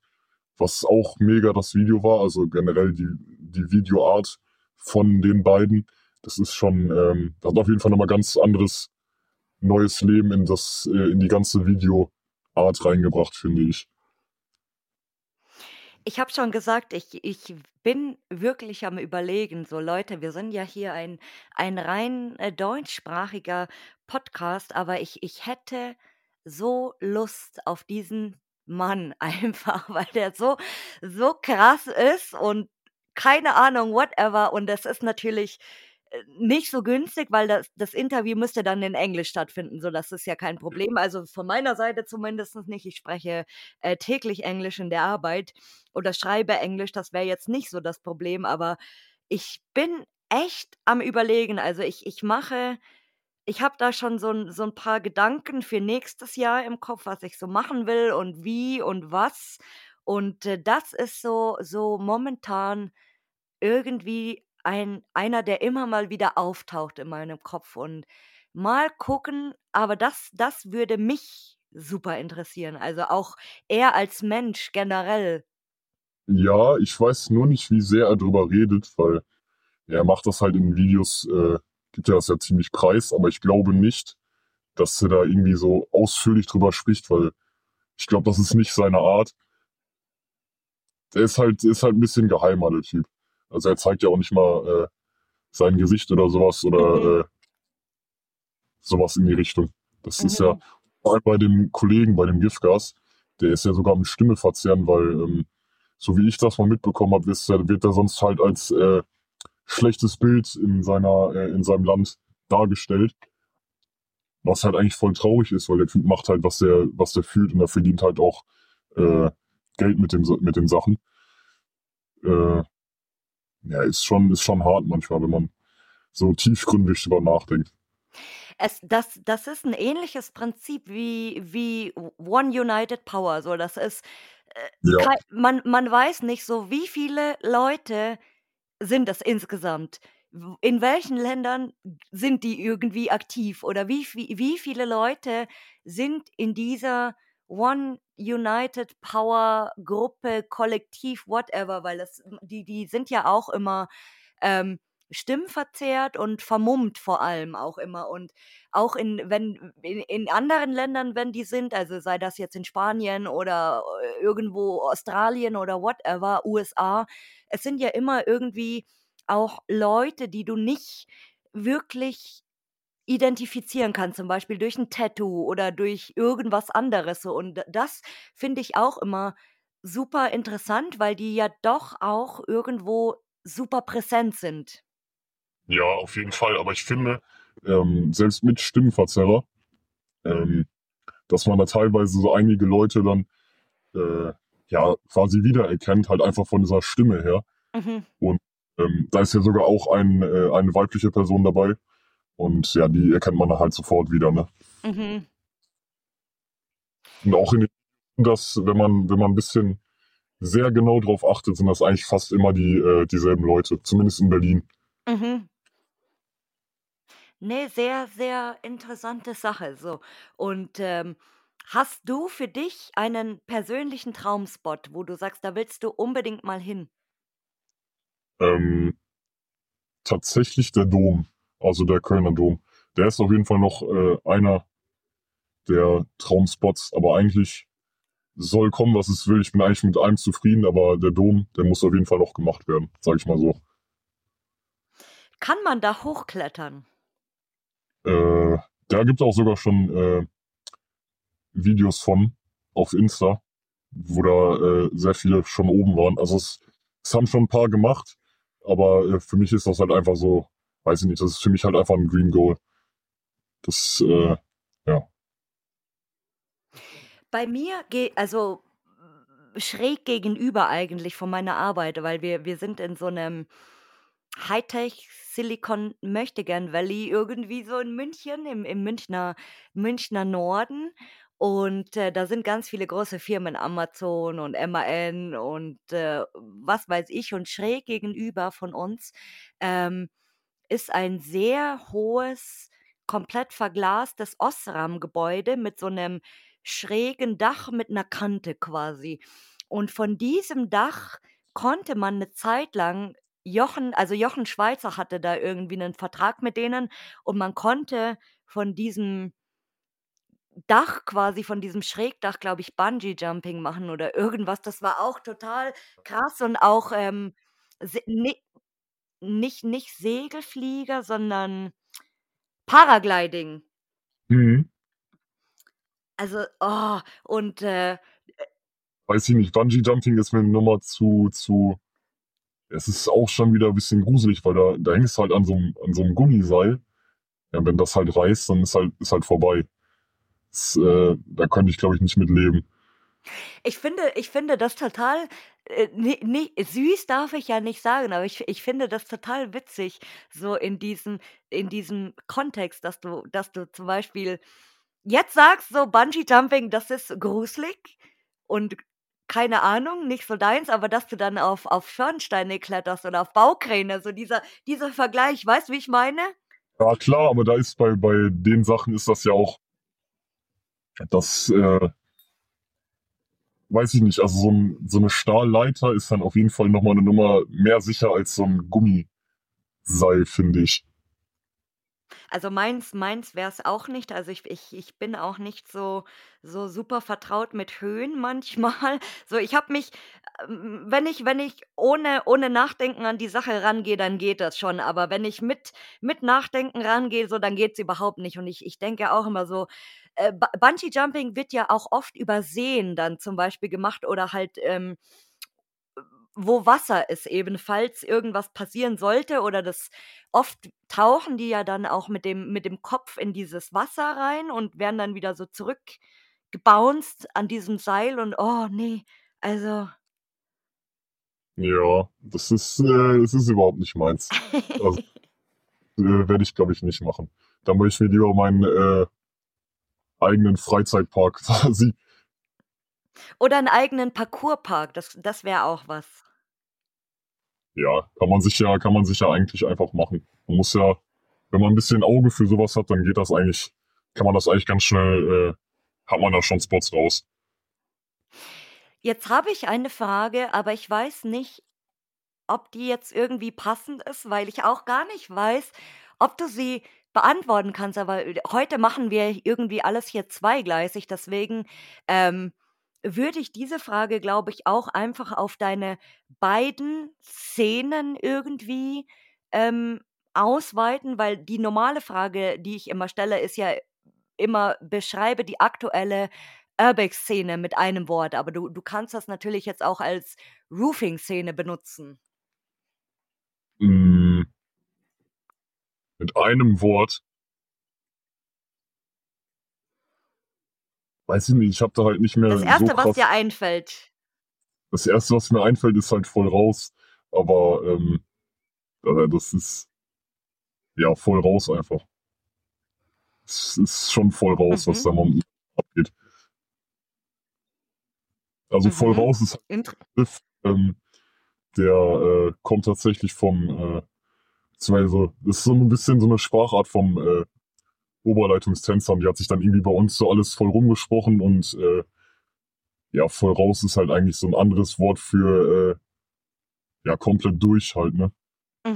was auch mega das Video war. Also generell die, die Videoart von den beiden. Das ist schon, ähm, das hat auf jeden Fall nochmal ganz anderes neues Leben in das, äh, in die ganze Videoart reingebracht, finde ich. Ich habe schon gesagt, ich ich bin wirklich am Überlegen, so Leute, wir sind ja hier ein ein rein, äh, deutschsprachiger Podcast, aber ich ich hätte so Lust auf diesen Mann einfach, weil der so so krass ist und keine Ahnung, whatever. Und das ist natürlich, äh, nicht so günstig, weil das das Interview müsste dann in Englisch stattfinden, so das ist ja kein Problem. Also, von meiner Seite zumindest nicht. Ich spreche, äh, täglich Englisch in der Arbeit oder schreibe Englisch, das wäre jetzt nicht so das Problem, aber ich bin echt am Überlegen. Also, ich ich mache ich habe da schon so 'n so 'n paar Gedanken für nächstes Jahr im Kopf, was ich so machen will und wie und was. Und, äh, das ist so so momentan irgendwie ein einer, der immer mal wieder auftaucht in meinem Kopf und mal gucken, aber das das würde mich super interessieren, also auch er als Mensch generell. Ja, ich weiß nur nicht, wie sehr er drüber redet, weil er macht das halt in Videos, äh, gibt er das ja ziemlich preis, aber ich glaube nicht, dass er da irgendwie so ausführlich drüber spricht, weil ich glaube, das ist nicht seine Art. Der ist halt, ist halt ein bisschen geheimer, der Typ. Also er zeigt ja auch nicht mal äh, sein Gesicht oder sowas oder Mhm. äh, sowas in die Richtung. Das ist ja Mhm. vor allem bei dem Kollegen, bei dem Giftgas, der ist ja sogar mit Stimme verzerren, weil ähm, so wie ich das mal mitbekommen habe, er- wird er sonst halt als äh, schlechtes Bild in seiner, äh, in seinem Land dargestellt. Was halt eigentlich voll traurig ist, weil der Typ macht halt, was der, was der fühlt und er verdient halt auch äh, Geld mit, dem, mit den Sachen. Äh, ja, ist schon, ist schon hart manchmal, wenn man so tiefgründig drüber nachdenkt. Es, das, das ist ein ähnliches Prinzip wie, wie One United Power. So, das ist, äh, Ja, man, man weiß nicht so, wie viele Leute sind das insgesamt. In welchen Ländern sind die irgendwie aktiv oder wie, wie, wie viele Leute sind in dieser One United Power Gruppe, Kollektiv, whatever, weil das, die, die sind ja auch immer ähm, stimmverzerrt und vermummt vor allem auch immer. Und auch in, wenn, in, in anderen Ländern, wenn die sind, also sei das jetzt in Spanien oder äh, irgendwo Australien oder whatever, USA, es sind ja immer irgendwie auch Leute, die du nicht wirklich identifizieren kannst, zum Beispiel durch ein Tattoo oder durch irgendwas anderes. Und das finde ich auch immer super interessant, weil die ja doch auch irgendwo super präsent sind. Ja, auf jeden Fall. Aber ich finde, ähm, selbst mit Stimmverzerrer, ähm, dass man da teilweise so einige Leute dann äh, ja quasi wiedererkennt, halt einfach von dieser Stimme her. Mhm. Und ähm, da ist ja sogar auch ein, äh, eine weibliche Person dabei. Und ja, die erkennt man halt sofort wieder, ne? Mhm. Und auch in den, dass, wenn man, wenn man ein bisschen sehr genau drauf achtet, sind das eigentlich fast immer die, äh, dieselben Leute, zumindest in Berlin. Mhm. Ne, sehr, sehr interessante Sache, so. Und, ähm, hast du für dich einen persönlichen Traumspot, wo du sagst, da willst du unbedingt mal hin? Ähm, tatsächlich der Dom, also der Kölner Dom. Der ist auf jeden Fall noch äh, einer der Traumspots, aber eigentlich soll kommen, was es will. Ich bin eigentlich mit allem zufrieden, aber der Dom, der muss auf jeden Fall noch gemacht werden, sag ich mal so. Kann man da hochklettern? Äh, da gibt es auch sogar schon äh, Videos von auf Insta, wo da äh, sehr viele schon oben waren. Also es, es haben schon ein paar gemacht, aber äh, für mich ist das halt einfach so, weiß ich nicht, das ist für mich halt einfach ein Green Goal. Das, äh, ja. Bei mir geht also schräg gegenüber eigentlich von meiner Arbeit, weil wir wir sind in so einem Hightech Silicon Möchtegern Valley irgendwie so in München, im im Münchner Münchner Norden. Und, äh, da sind ganz viele große Firmen, Amazon und MAN und, äh, was weiß ich. Und schräg gegenüber von uns, ähm, ist ein sehr hohes, komplett verglastes Osram-Gebäude mit so einem schrägen Dach mit einer Kante quasi. Und von diesem Dach konnte man eine Zeit lang Jochen also Jochen Schweizer hatte da irgendwie einen Vertrag mit denen und man konnte von diesem Dach quasi, von diesem Schrägdach, glaube ich, Bungee-Jumping machen oder irgendwas. Das war auch total krass und auch, ähm, se ni nicht nicht Segelflieger, sondern Paragliding. Mhm. Also, oh, und, äh Weiß ich nicht, Bungee Jumping ist mir eine Nummer zu, zu, es ist auch schon wieder ein bisschen gruselig, weil da, da hängst du halt an so einem, an so einem Gummiseil. Ja, wenn das halt reißt, dann ist halt, ist halt vorbei. Das, äh, da könnte ich, glaube ich, nicht mit leben. Ich finde ich finde das total, äh, ne ne süß darf ich ja nicht sagen, aber ich ich finde das total witzig, so in diesem in diesem Kontext, dass du dass du zum Beispiel jetzt sagst, so Bungee Jumping, das ist gruselig und keine Ahnung, nicht so deins, aber dass du dann auf auf Schornsteine kletterst oder auf Baukräne, so dieser dieser Vergleich, weißt du, wie ich meine? Ja, klar, aber da ist bei, bei den Sachen ist das ja auch, das, äh, weiß ich nicht, also so, ein, so eine Stahlleiter ist dann auf jeden Fall nochmal eine Nummer mehr sicher als so ein Gummiseil, finde ich. Also meins meins wäre es auch nicht. Also ich ich ich bin auch nicht so so super vertraut mit Höhen manchmal. So, ich habe mich ähm, wenn ich wenn ich ohne ohne Nachdenken an die Sache rangehe, dann geht das schon. Aber wenn ich mit mit Nachdenken rangehe, so, dann geht's überhaupt nicht. Und ich ich denke auch immer so, äh, Bungee Jumping wird ja auch oft übersehen dann zum Beispiel gemacht oder halt, ähm wo Wasser ist eben, falls irgendwas passieren sollte oder das oft tauchen die ja dann auch mit dem mit dem Kopf in dieses Wasser rein und werden dann wieder so zurückgebounced an diesem Seil und oh ne, also Ja, das ist, äh das ist überhaupt nicht meins. Also, äh, werde ich, glaube ich, nicht machen. Da mache ich mir lieber meinen, äh, eigenen Freizeitpark quasi. Oder 'n eigenen Parkourpark, das das wäre auch was. Ja, kann man sich ja kann man sich ja eigentlich einfach machen. Man muss ja wenn man 'n bisschen Auge für so was hat, dann geht das eigentlich kann man das eigentlich ganz schnell äh, hat man da schon Spots raus. Jetzt habe ich eine Frage, aber ich weiß nicht, ob die jetzt irgendwie passend ist, weil ich auch gar nicht weiß, ob du sie beantworten kannst, aber, heute machen wir irgendwie alles hier zweigleisig, deswegen, ähm, würde ich diese Frage, glaube ich, auch einfach auf deine beiden Szenen irgendwie, ähm, ausweiten, weil die normale Frage, die ich immer stelle, ist ja immer: „Beschreibe die aktuelle Urbex-Szene mit einem Wort“, aber du du kannst das natürlich jetzt auch als Roofing-Szene benutzen. Hm. Mit einem Wort weiß ich nicht, ich habe da halt nicht mehr Das so 1., was krass dir einfällt. Das 1., was mir einfällt, ist halt „Voll raus“, aber, ähm, äh, das ist ja, voll raus einfach. Es ist schon voll raus, was Mhm. da momentan abgeht. Also, „Voll Mhm. raus“ ist halt Inter Begriff, ähm, der, äh, kommt tatsächlich vom, äh beziehungsweise das ist so 'n bisschen so 'ne Sprachart vom, äh, Oberleitungstänzern. Die hat sich dann irgendwie bei uns so alles voll rumgesprochen und, äh, ja, „Voll raus“ ist halt eigentlich so 'n anderes Wort für, äh, ja, komplett durch halt, ne?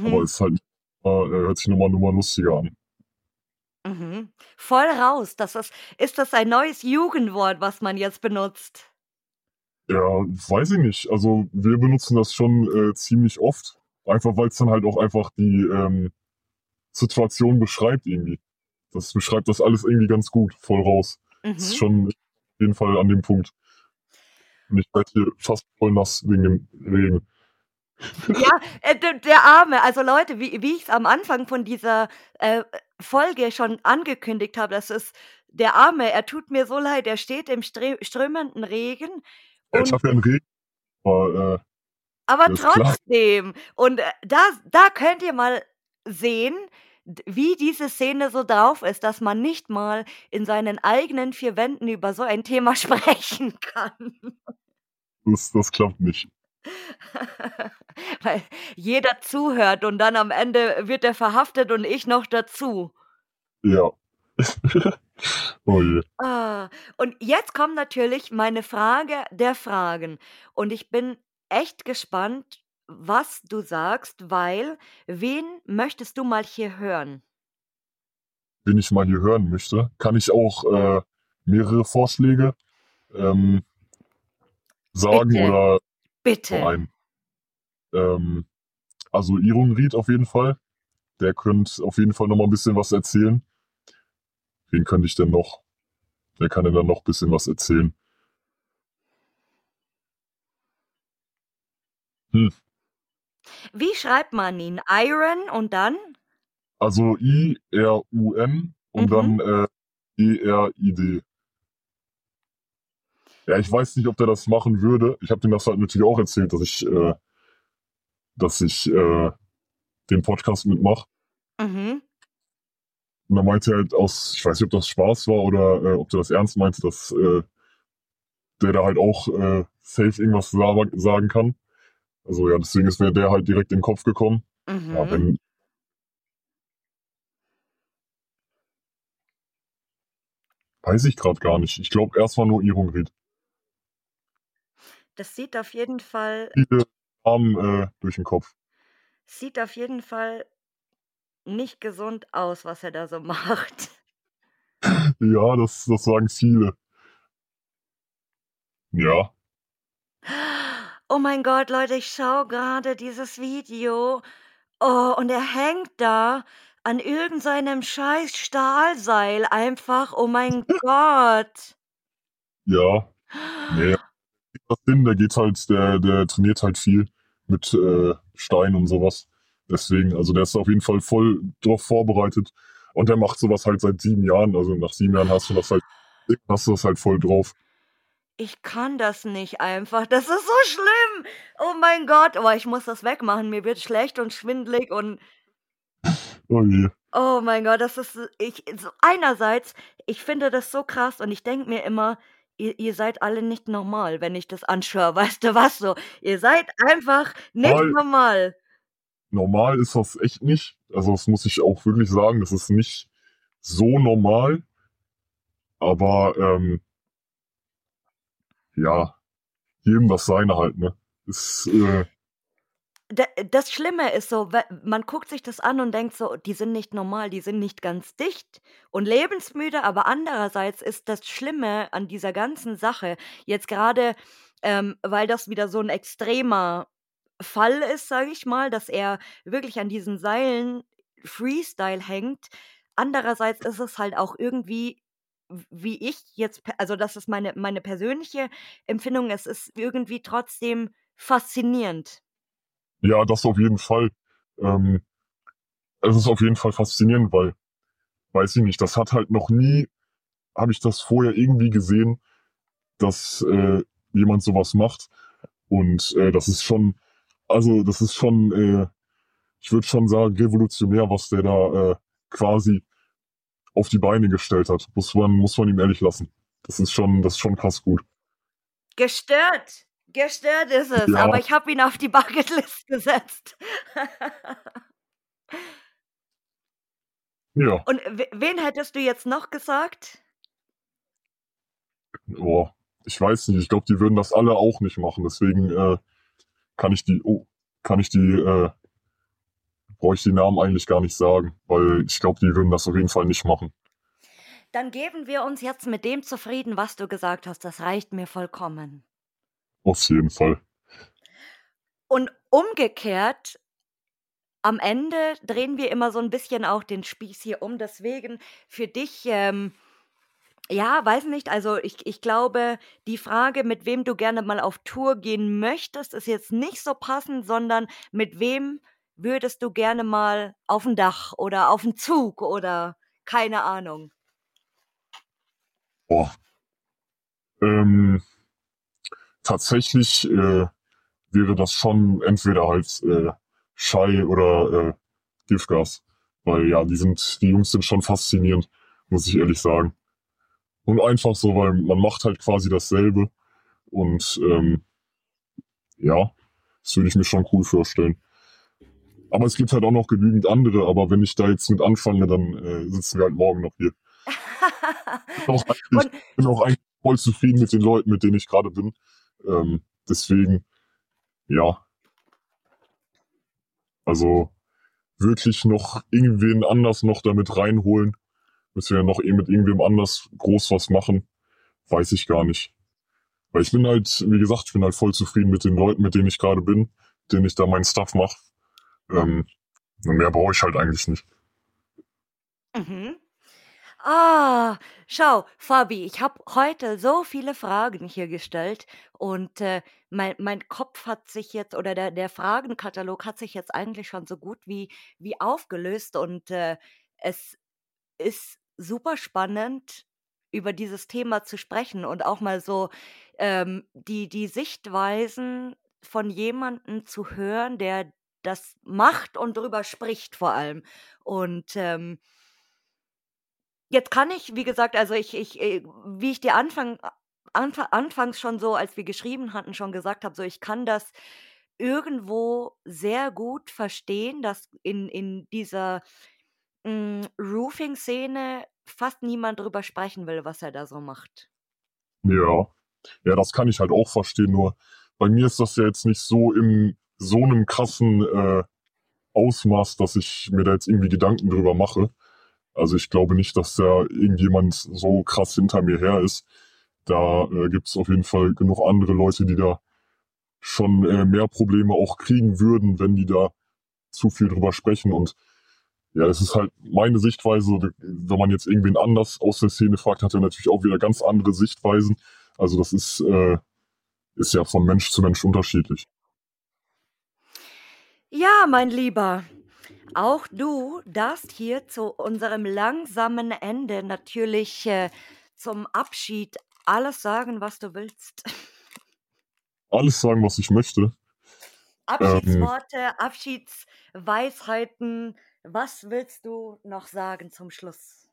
Aber Mhm. ist halt äh, hört sich noch mal Nummer lustiger an. Mhm. Voll raus, das ist ist das ein neues Jugendwort, was man jetzt benutzt? Ja, weiß ich nicht. Also, wir benutzen das schon, äh, ziemlich oft, einfach weil's dann halt auch einfach die, ähm, Situation beschreibt irgendwie. Das beschreibt das alles irgendwie ganz gut, „voll raus“. Ist Mhm. schon auf jeden Fall an dem Punkt. Und ich werde hier fast voll nass wegen dem Regen. Ja, äh, der Arme. Also, Leute, wie wie ich's am Anfang von dieser, äh, Folge schon angekündigt habe, das ist der Arme, er tut mir so leid, er steht im strömenden Regen Ja, ich habe ja 'n Regen aber, äh, aber ist trotzdem. Und, äh, da da könnt ihr mal sehen, wie diese Szene so drauf ist, dass man nicht mal in seinen eigenen 4 Wänden über so ein Thema sprechen kann. Das das klappt nicht. Weil jeder zuhört und dann am Ende wird er verhaftet und ich noch dazu. Ja. Oh je. Ah, und jetzt kommt natürlich meine Frage der Fragen. Und ich bin echt gespannt, was du sagst, weil wen möchtest du mal hier hören? Wen ich mal hier hören möchte, kann ich auch, äh, mehrere Vorschläge, ähm, sagen Bitte. oder Bitte. einen? Ähm, also, Irunried auf jeden Fall. Der könnte auf jeden Fall noch mal 'n bisschen was erzählen. Wen könnte ich denn noch wer kann denn da noch bisschen was erzählen? Hm. Wie schreibt man ihn? Iron und dann? Also, I-R-U-N und Mhm. dann, äh, E-R-I-D. Ja, ich weiß nicht, ob der das machen würde. Ich habe dem das halt natürlich auch erzählt, dass ich, äh dass ich, äh, den Podcast mitmache. Mhm. Und er meinte halt aus ich weiß nicht, ob das Spaß war oder, äh, ob der das ernst meinte, dass, äh, der da halt auch, äh, safe irgendwas sagen kann. Also, ja, deswegen ist mir der halt direkt in den Kopf gekommen. Ja, Mhm. wenn Weiß ich grad gar nicht. Ich glaube erst mal nur Irunried. Das sieht auf jeden Fall Viele Namen, äh, durch 'n Kopf. sieht auf jeden Fall nicht gesund aus, was er da so macht. Ja, das das sagen viele. Ja. Oh mein Gott, Leute, ich schaue grade dieses Video. Oh, und er hängt da an irgend seinem scheiß Stahlseil einfach. Oh mein Gott. Ja. Ne, das hin, der geht halt der der trainiert halt viel. mit äh, Stein und sowas. Deswegen, also der ist auf jeden Fall voll drauf vorbereitet. Und der macht sowas halt seit sieben Jahren. Also nach sieben Jahren hast du das halt, hast du das halt voll drauf. Ich kann das nicht einfach. Das ist so schlimm. Oh mein Gott. Oh, ich muss das wegmachen. Mir wird schlecht und schwindelig und. Oh je. Oh mein Gott, das ist ich so einerseits, ich finde das so krass und ich denke mir immer, ihr, ihr seid alle nicht normal, wenn ich das anschaue. Weißt du was so? Ihr seid einfach nicht Weil- normal. normal ist das echt nicht. Also das muss ich auch wirklich sagen, das ist nicht so normal. Aber ähm, ja, jedem das seine halt, ne? Ist, äh, das Schlimme ist so, man guckt sich das an und denkt so, die sind nicht normal, die sind nicht ganz dicht und lebensmüde, aber andererseits ist das Schlimme an dieser ganzen Sache jetzt gerade, ähm, weil das wieder so ein extremer Fall ist, sage ich mal, dass er wirklich an diesen Seilen Freestyle hängt. Andererseits ist es halt auch irgendwie, wie ich jetzt also, das ist meine meine persönliche Empfindung, es ist irgendwie trotzdem faszinierend. ja, das auf jeden Fall. Ähm, es ist auf jeden Fall faszinierend, weil, weiß ich nicht, das hat halt noch nie, habe ich das vorher irgendwie gesehen, dass äh, jemand sowas macht. Und äh, das ist schon, also das ist schon, äh, ich würde schon sagen, revolutionär, was der da äh, quasi auf die Beine gestellt hat. Muss man, muss man ihm ehrlich lassen. Das ist schon, das ist schon krass gut. Gestört. Gestört ist es, Ja. aber ich habe ihn auf die Bucketlist gesetzt. Ja, Und we wen hättest du jetzt noch gesagt? boah, ich weiß nicht. Ich glaube, die würden das alle auch nicht machen. Deswegen äh, kann ich die, oh, kann ich die, äh, brauche ich die Namen eigentlich gar nicht sagen, weil ich glaube, die würden das auf jeden Fall nicht machen. Dann geben wir uns jetzt mit dem zufrieden, was du gesagt hast. Das reicht mir vollkommen. Auf jeden Fall. Und umgekehrt, am Ende drehen wir immer so ein bisschen auch den Spieß hier um. Deswegen für dich, ähm, ja, weiß nicht, also ich, ich glaube, die Frage, mit wem du gerne mal auf Tour gehen möchtest, ist jetzt nicht so passend, sondern mit wem würdest du gerne mal auf dem Dach oder auf dem Zug oder keine Ahnung. Boah. Ähm, tatsächlich äh, wäre das schon entweder halt äh, Schei oder äh, Giftgas. Weil ja, die sind, die Jungs sind schon faszinierend, muss ich ehrlich sagen. Und einfach so, weil man macht halt quasi dasselbe. Und ähm, ja, das würde ich mir schon cool vorstellen. Aber es gibt halt auch noch genügend andere, aber wenn ich da jetzt mit anfange, dann äh, sitzen wir halt morgen noch hier. Ich bin auch eigentlich, bin auch eigentlich voll zufrieden mit den Leuten, mit denen ich gerade bin. Ähm, deswegen, ja. Also wirklich noch irgendwen anders noch damit reinholen, müssen wir noch eh mit irgendwem anders groß was machen, weiß ich gar nicht. Weil ich bin halt, wie gesagt, ich bin halt voll zufrieden mit den Leuten, mit denen ich gerade bin, denen ich da meinen Stuff mache. Ähm, mehr brauche ich halt eigentlich nicht. Mhm. Ah, schau, Fabi, ich habe heute so viele Fragen hier gestellt und äh, mein, mein Kopf hat sich jetzt, oder der, der Fragenkatalog hat sich jetzt eigentlich schon so gut wie, wie aufgelöst und äh, es ist super spannend, über dieses Thema zu sprechen und auch mal so ähm, die, die Sichtweisen von jemandem zu hören, der das macht und drüber spricht vor allem. Und ähm, Jetzt kann ich, wie gesagt, also ich, ich, äh, wie ich dir Anfang, anfa anfangs schon so, als wir geschrieben hatten, schon gesagt habe, so ich kann das irgendwo sehr gut verstehen, dass in, in dieser mm, Roofing-Szene fast niemand drüber sprechen will, was er da so macht. Ja, ja, das kann ich halt auch verstehen. Nur bei mir ist das ja jetzt nicht so im so einem krassen äh, Ausmaß, dass ich mir da jetzt irgendwie Gedanken drüber mache. Also ich glaube nicht, dass da irgendjemand so krass hinter mir her ist. Da äh, gibt es auf jeden Fall genug andere Leute, die da schon äh, mehr Probleme auch kriegen würden, wenn die da zu viel drüber sprechen. Und ja, das ist halt meine Sichtweise. Wenn man jetzt irgendwen anders aus der Szene fragt, hat er natürlich auch wieder ganz andere Sichtweisen. Also das ist, äh, ist ja von Mensch zu Mensch unterschiedlich. Ja, mein Lieber, auch du darfst hier zu unserem langsamen Ende natürlich äh, zum Abschied alles sagen, was du willst. Alles sagen, was ich möchte. Ähm, Abschiedsworte, Abschiedsweisheiten. Was willst du noch sagen zum Schluss?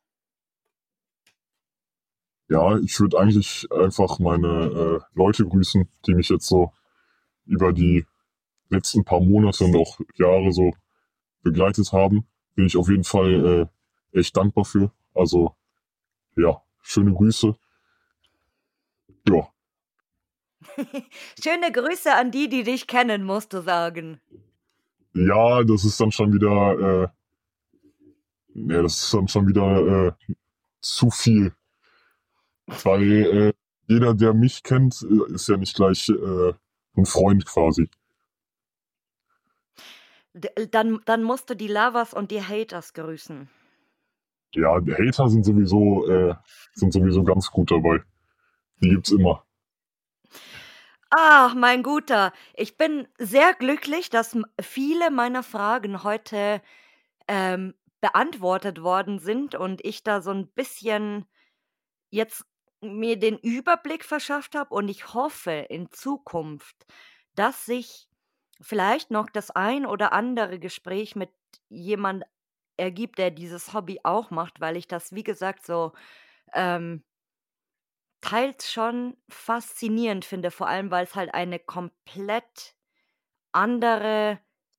ja, ich würde eigentlich einfach meine äh, Leute grüßen, die mich jetzt so über die letzten paar Monate und auch Jahre so begleitet haben. Bin ich auf jeden Fall äh, echt dankbar für. Also ja, schöne Grüße. Ja. Schöne Grüße an die, die dich kennen, musst du sagen. Ja, das ist dann schon wieder, äh, ja, das ist dann schon wieder äh, zu viel. Weil äh, jeder, der mich kennt, äh, ist ja nicht gleich äh, ein Freund quasi. Dann, dann musst du die Lovers und die Haters grüßen. Ja, die Hater sind sowieso, äh, sind sowieso ganz gut dabei. Die gibt's immer. Ach, mein Guter, ich bin sehr glücklich, dass viele meiner Fragen heute ähm, beantwortet worden sind und ich da so ein bisschen jetzt mir den Überblick verschafft habe und ich hoffe in Zukunft, dass sich vielleicht noch das ein oder andere Gespräch mit jemand ergibt, der dieses Hobby auch macht, weil ich das, wie gesagt, so ähm, teils schon faszinierend finde, vor allem weil es halt eine komplett andere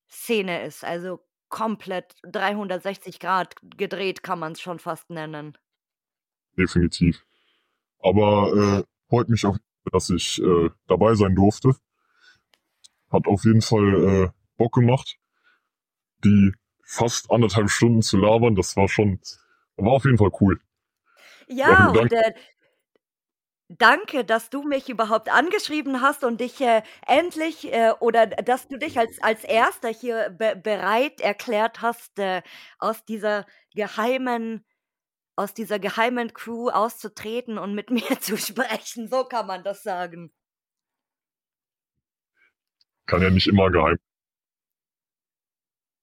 Szene ist. Also komplett 360 Grad gedreht, kann man es schon fast nennen. Definitiv. Aber äh, freut mich auch, dass ich äh, dabei sein durfte. Hat auf jeden Fall äh, Bock gemacht. Die fast anderthalb Stunden zu labern, das war schon, war auf jeden Fall cool. Ja, und äh, danke, dass du mich überhaupt angeschrieben hast und dich äh, endlich äh, oder dass du dich als, als erster hier be bereit erklärt hast, äh, aus dieser geheimen aus dieser geheimen Crew auszutreten und mit mir zu sprechen. So kann man das sagen. Kann ja nicht immer geheim.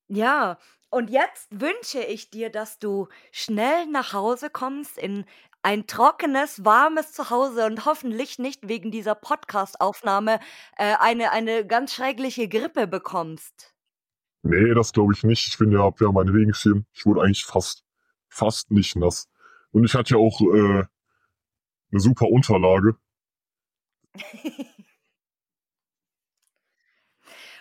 Ja, und jetzt wünsche ich dir, dass du schnell nach Hause kommst in ein trockenes, warmes Zuhause und hoffentlich nicht wegen dieser Podcast-Aufnahme äh, eine, eine ganz schreckliche Grippe bekommst. Nee, das glaube ich nicht. Ich bin ja, hab ja mein Regenschirm. Ich wurde eigentlich fast fast nicht nass. Und ich hatte ja auch äh, eine super Unterlage.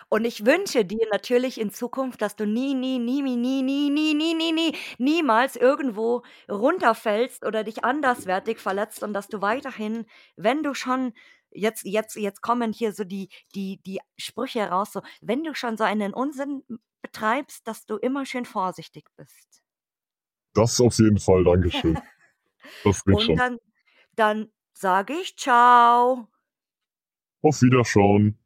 Und ich wünsche dir natürlich in Zukunft, dass du nie, nie, nie, nie, nie, nie, nie, nie, nie, nie, niemals irgendwo runterfällst oder dich anderswertig verletzt und dass du weiterhin, wenn du schon jetzt, jetzt, jetzt kommen hier so die, die, die Sprüche raus, so, wenn du schon so einen Unsinn betreibst, dass du immer schön vorsichtig bist. Das auf jeden Fall, Dankeschön. Das geht Und schon. dann, dann sage ich ciao. Auf Wiederschauen.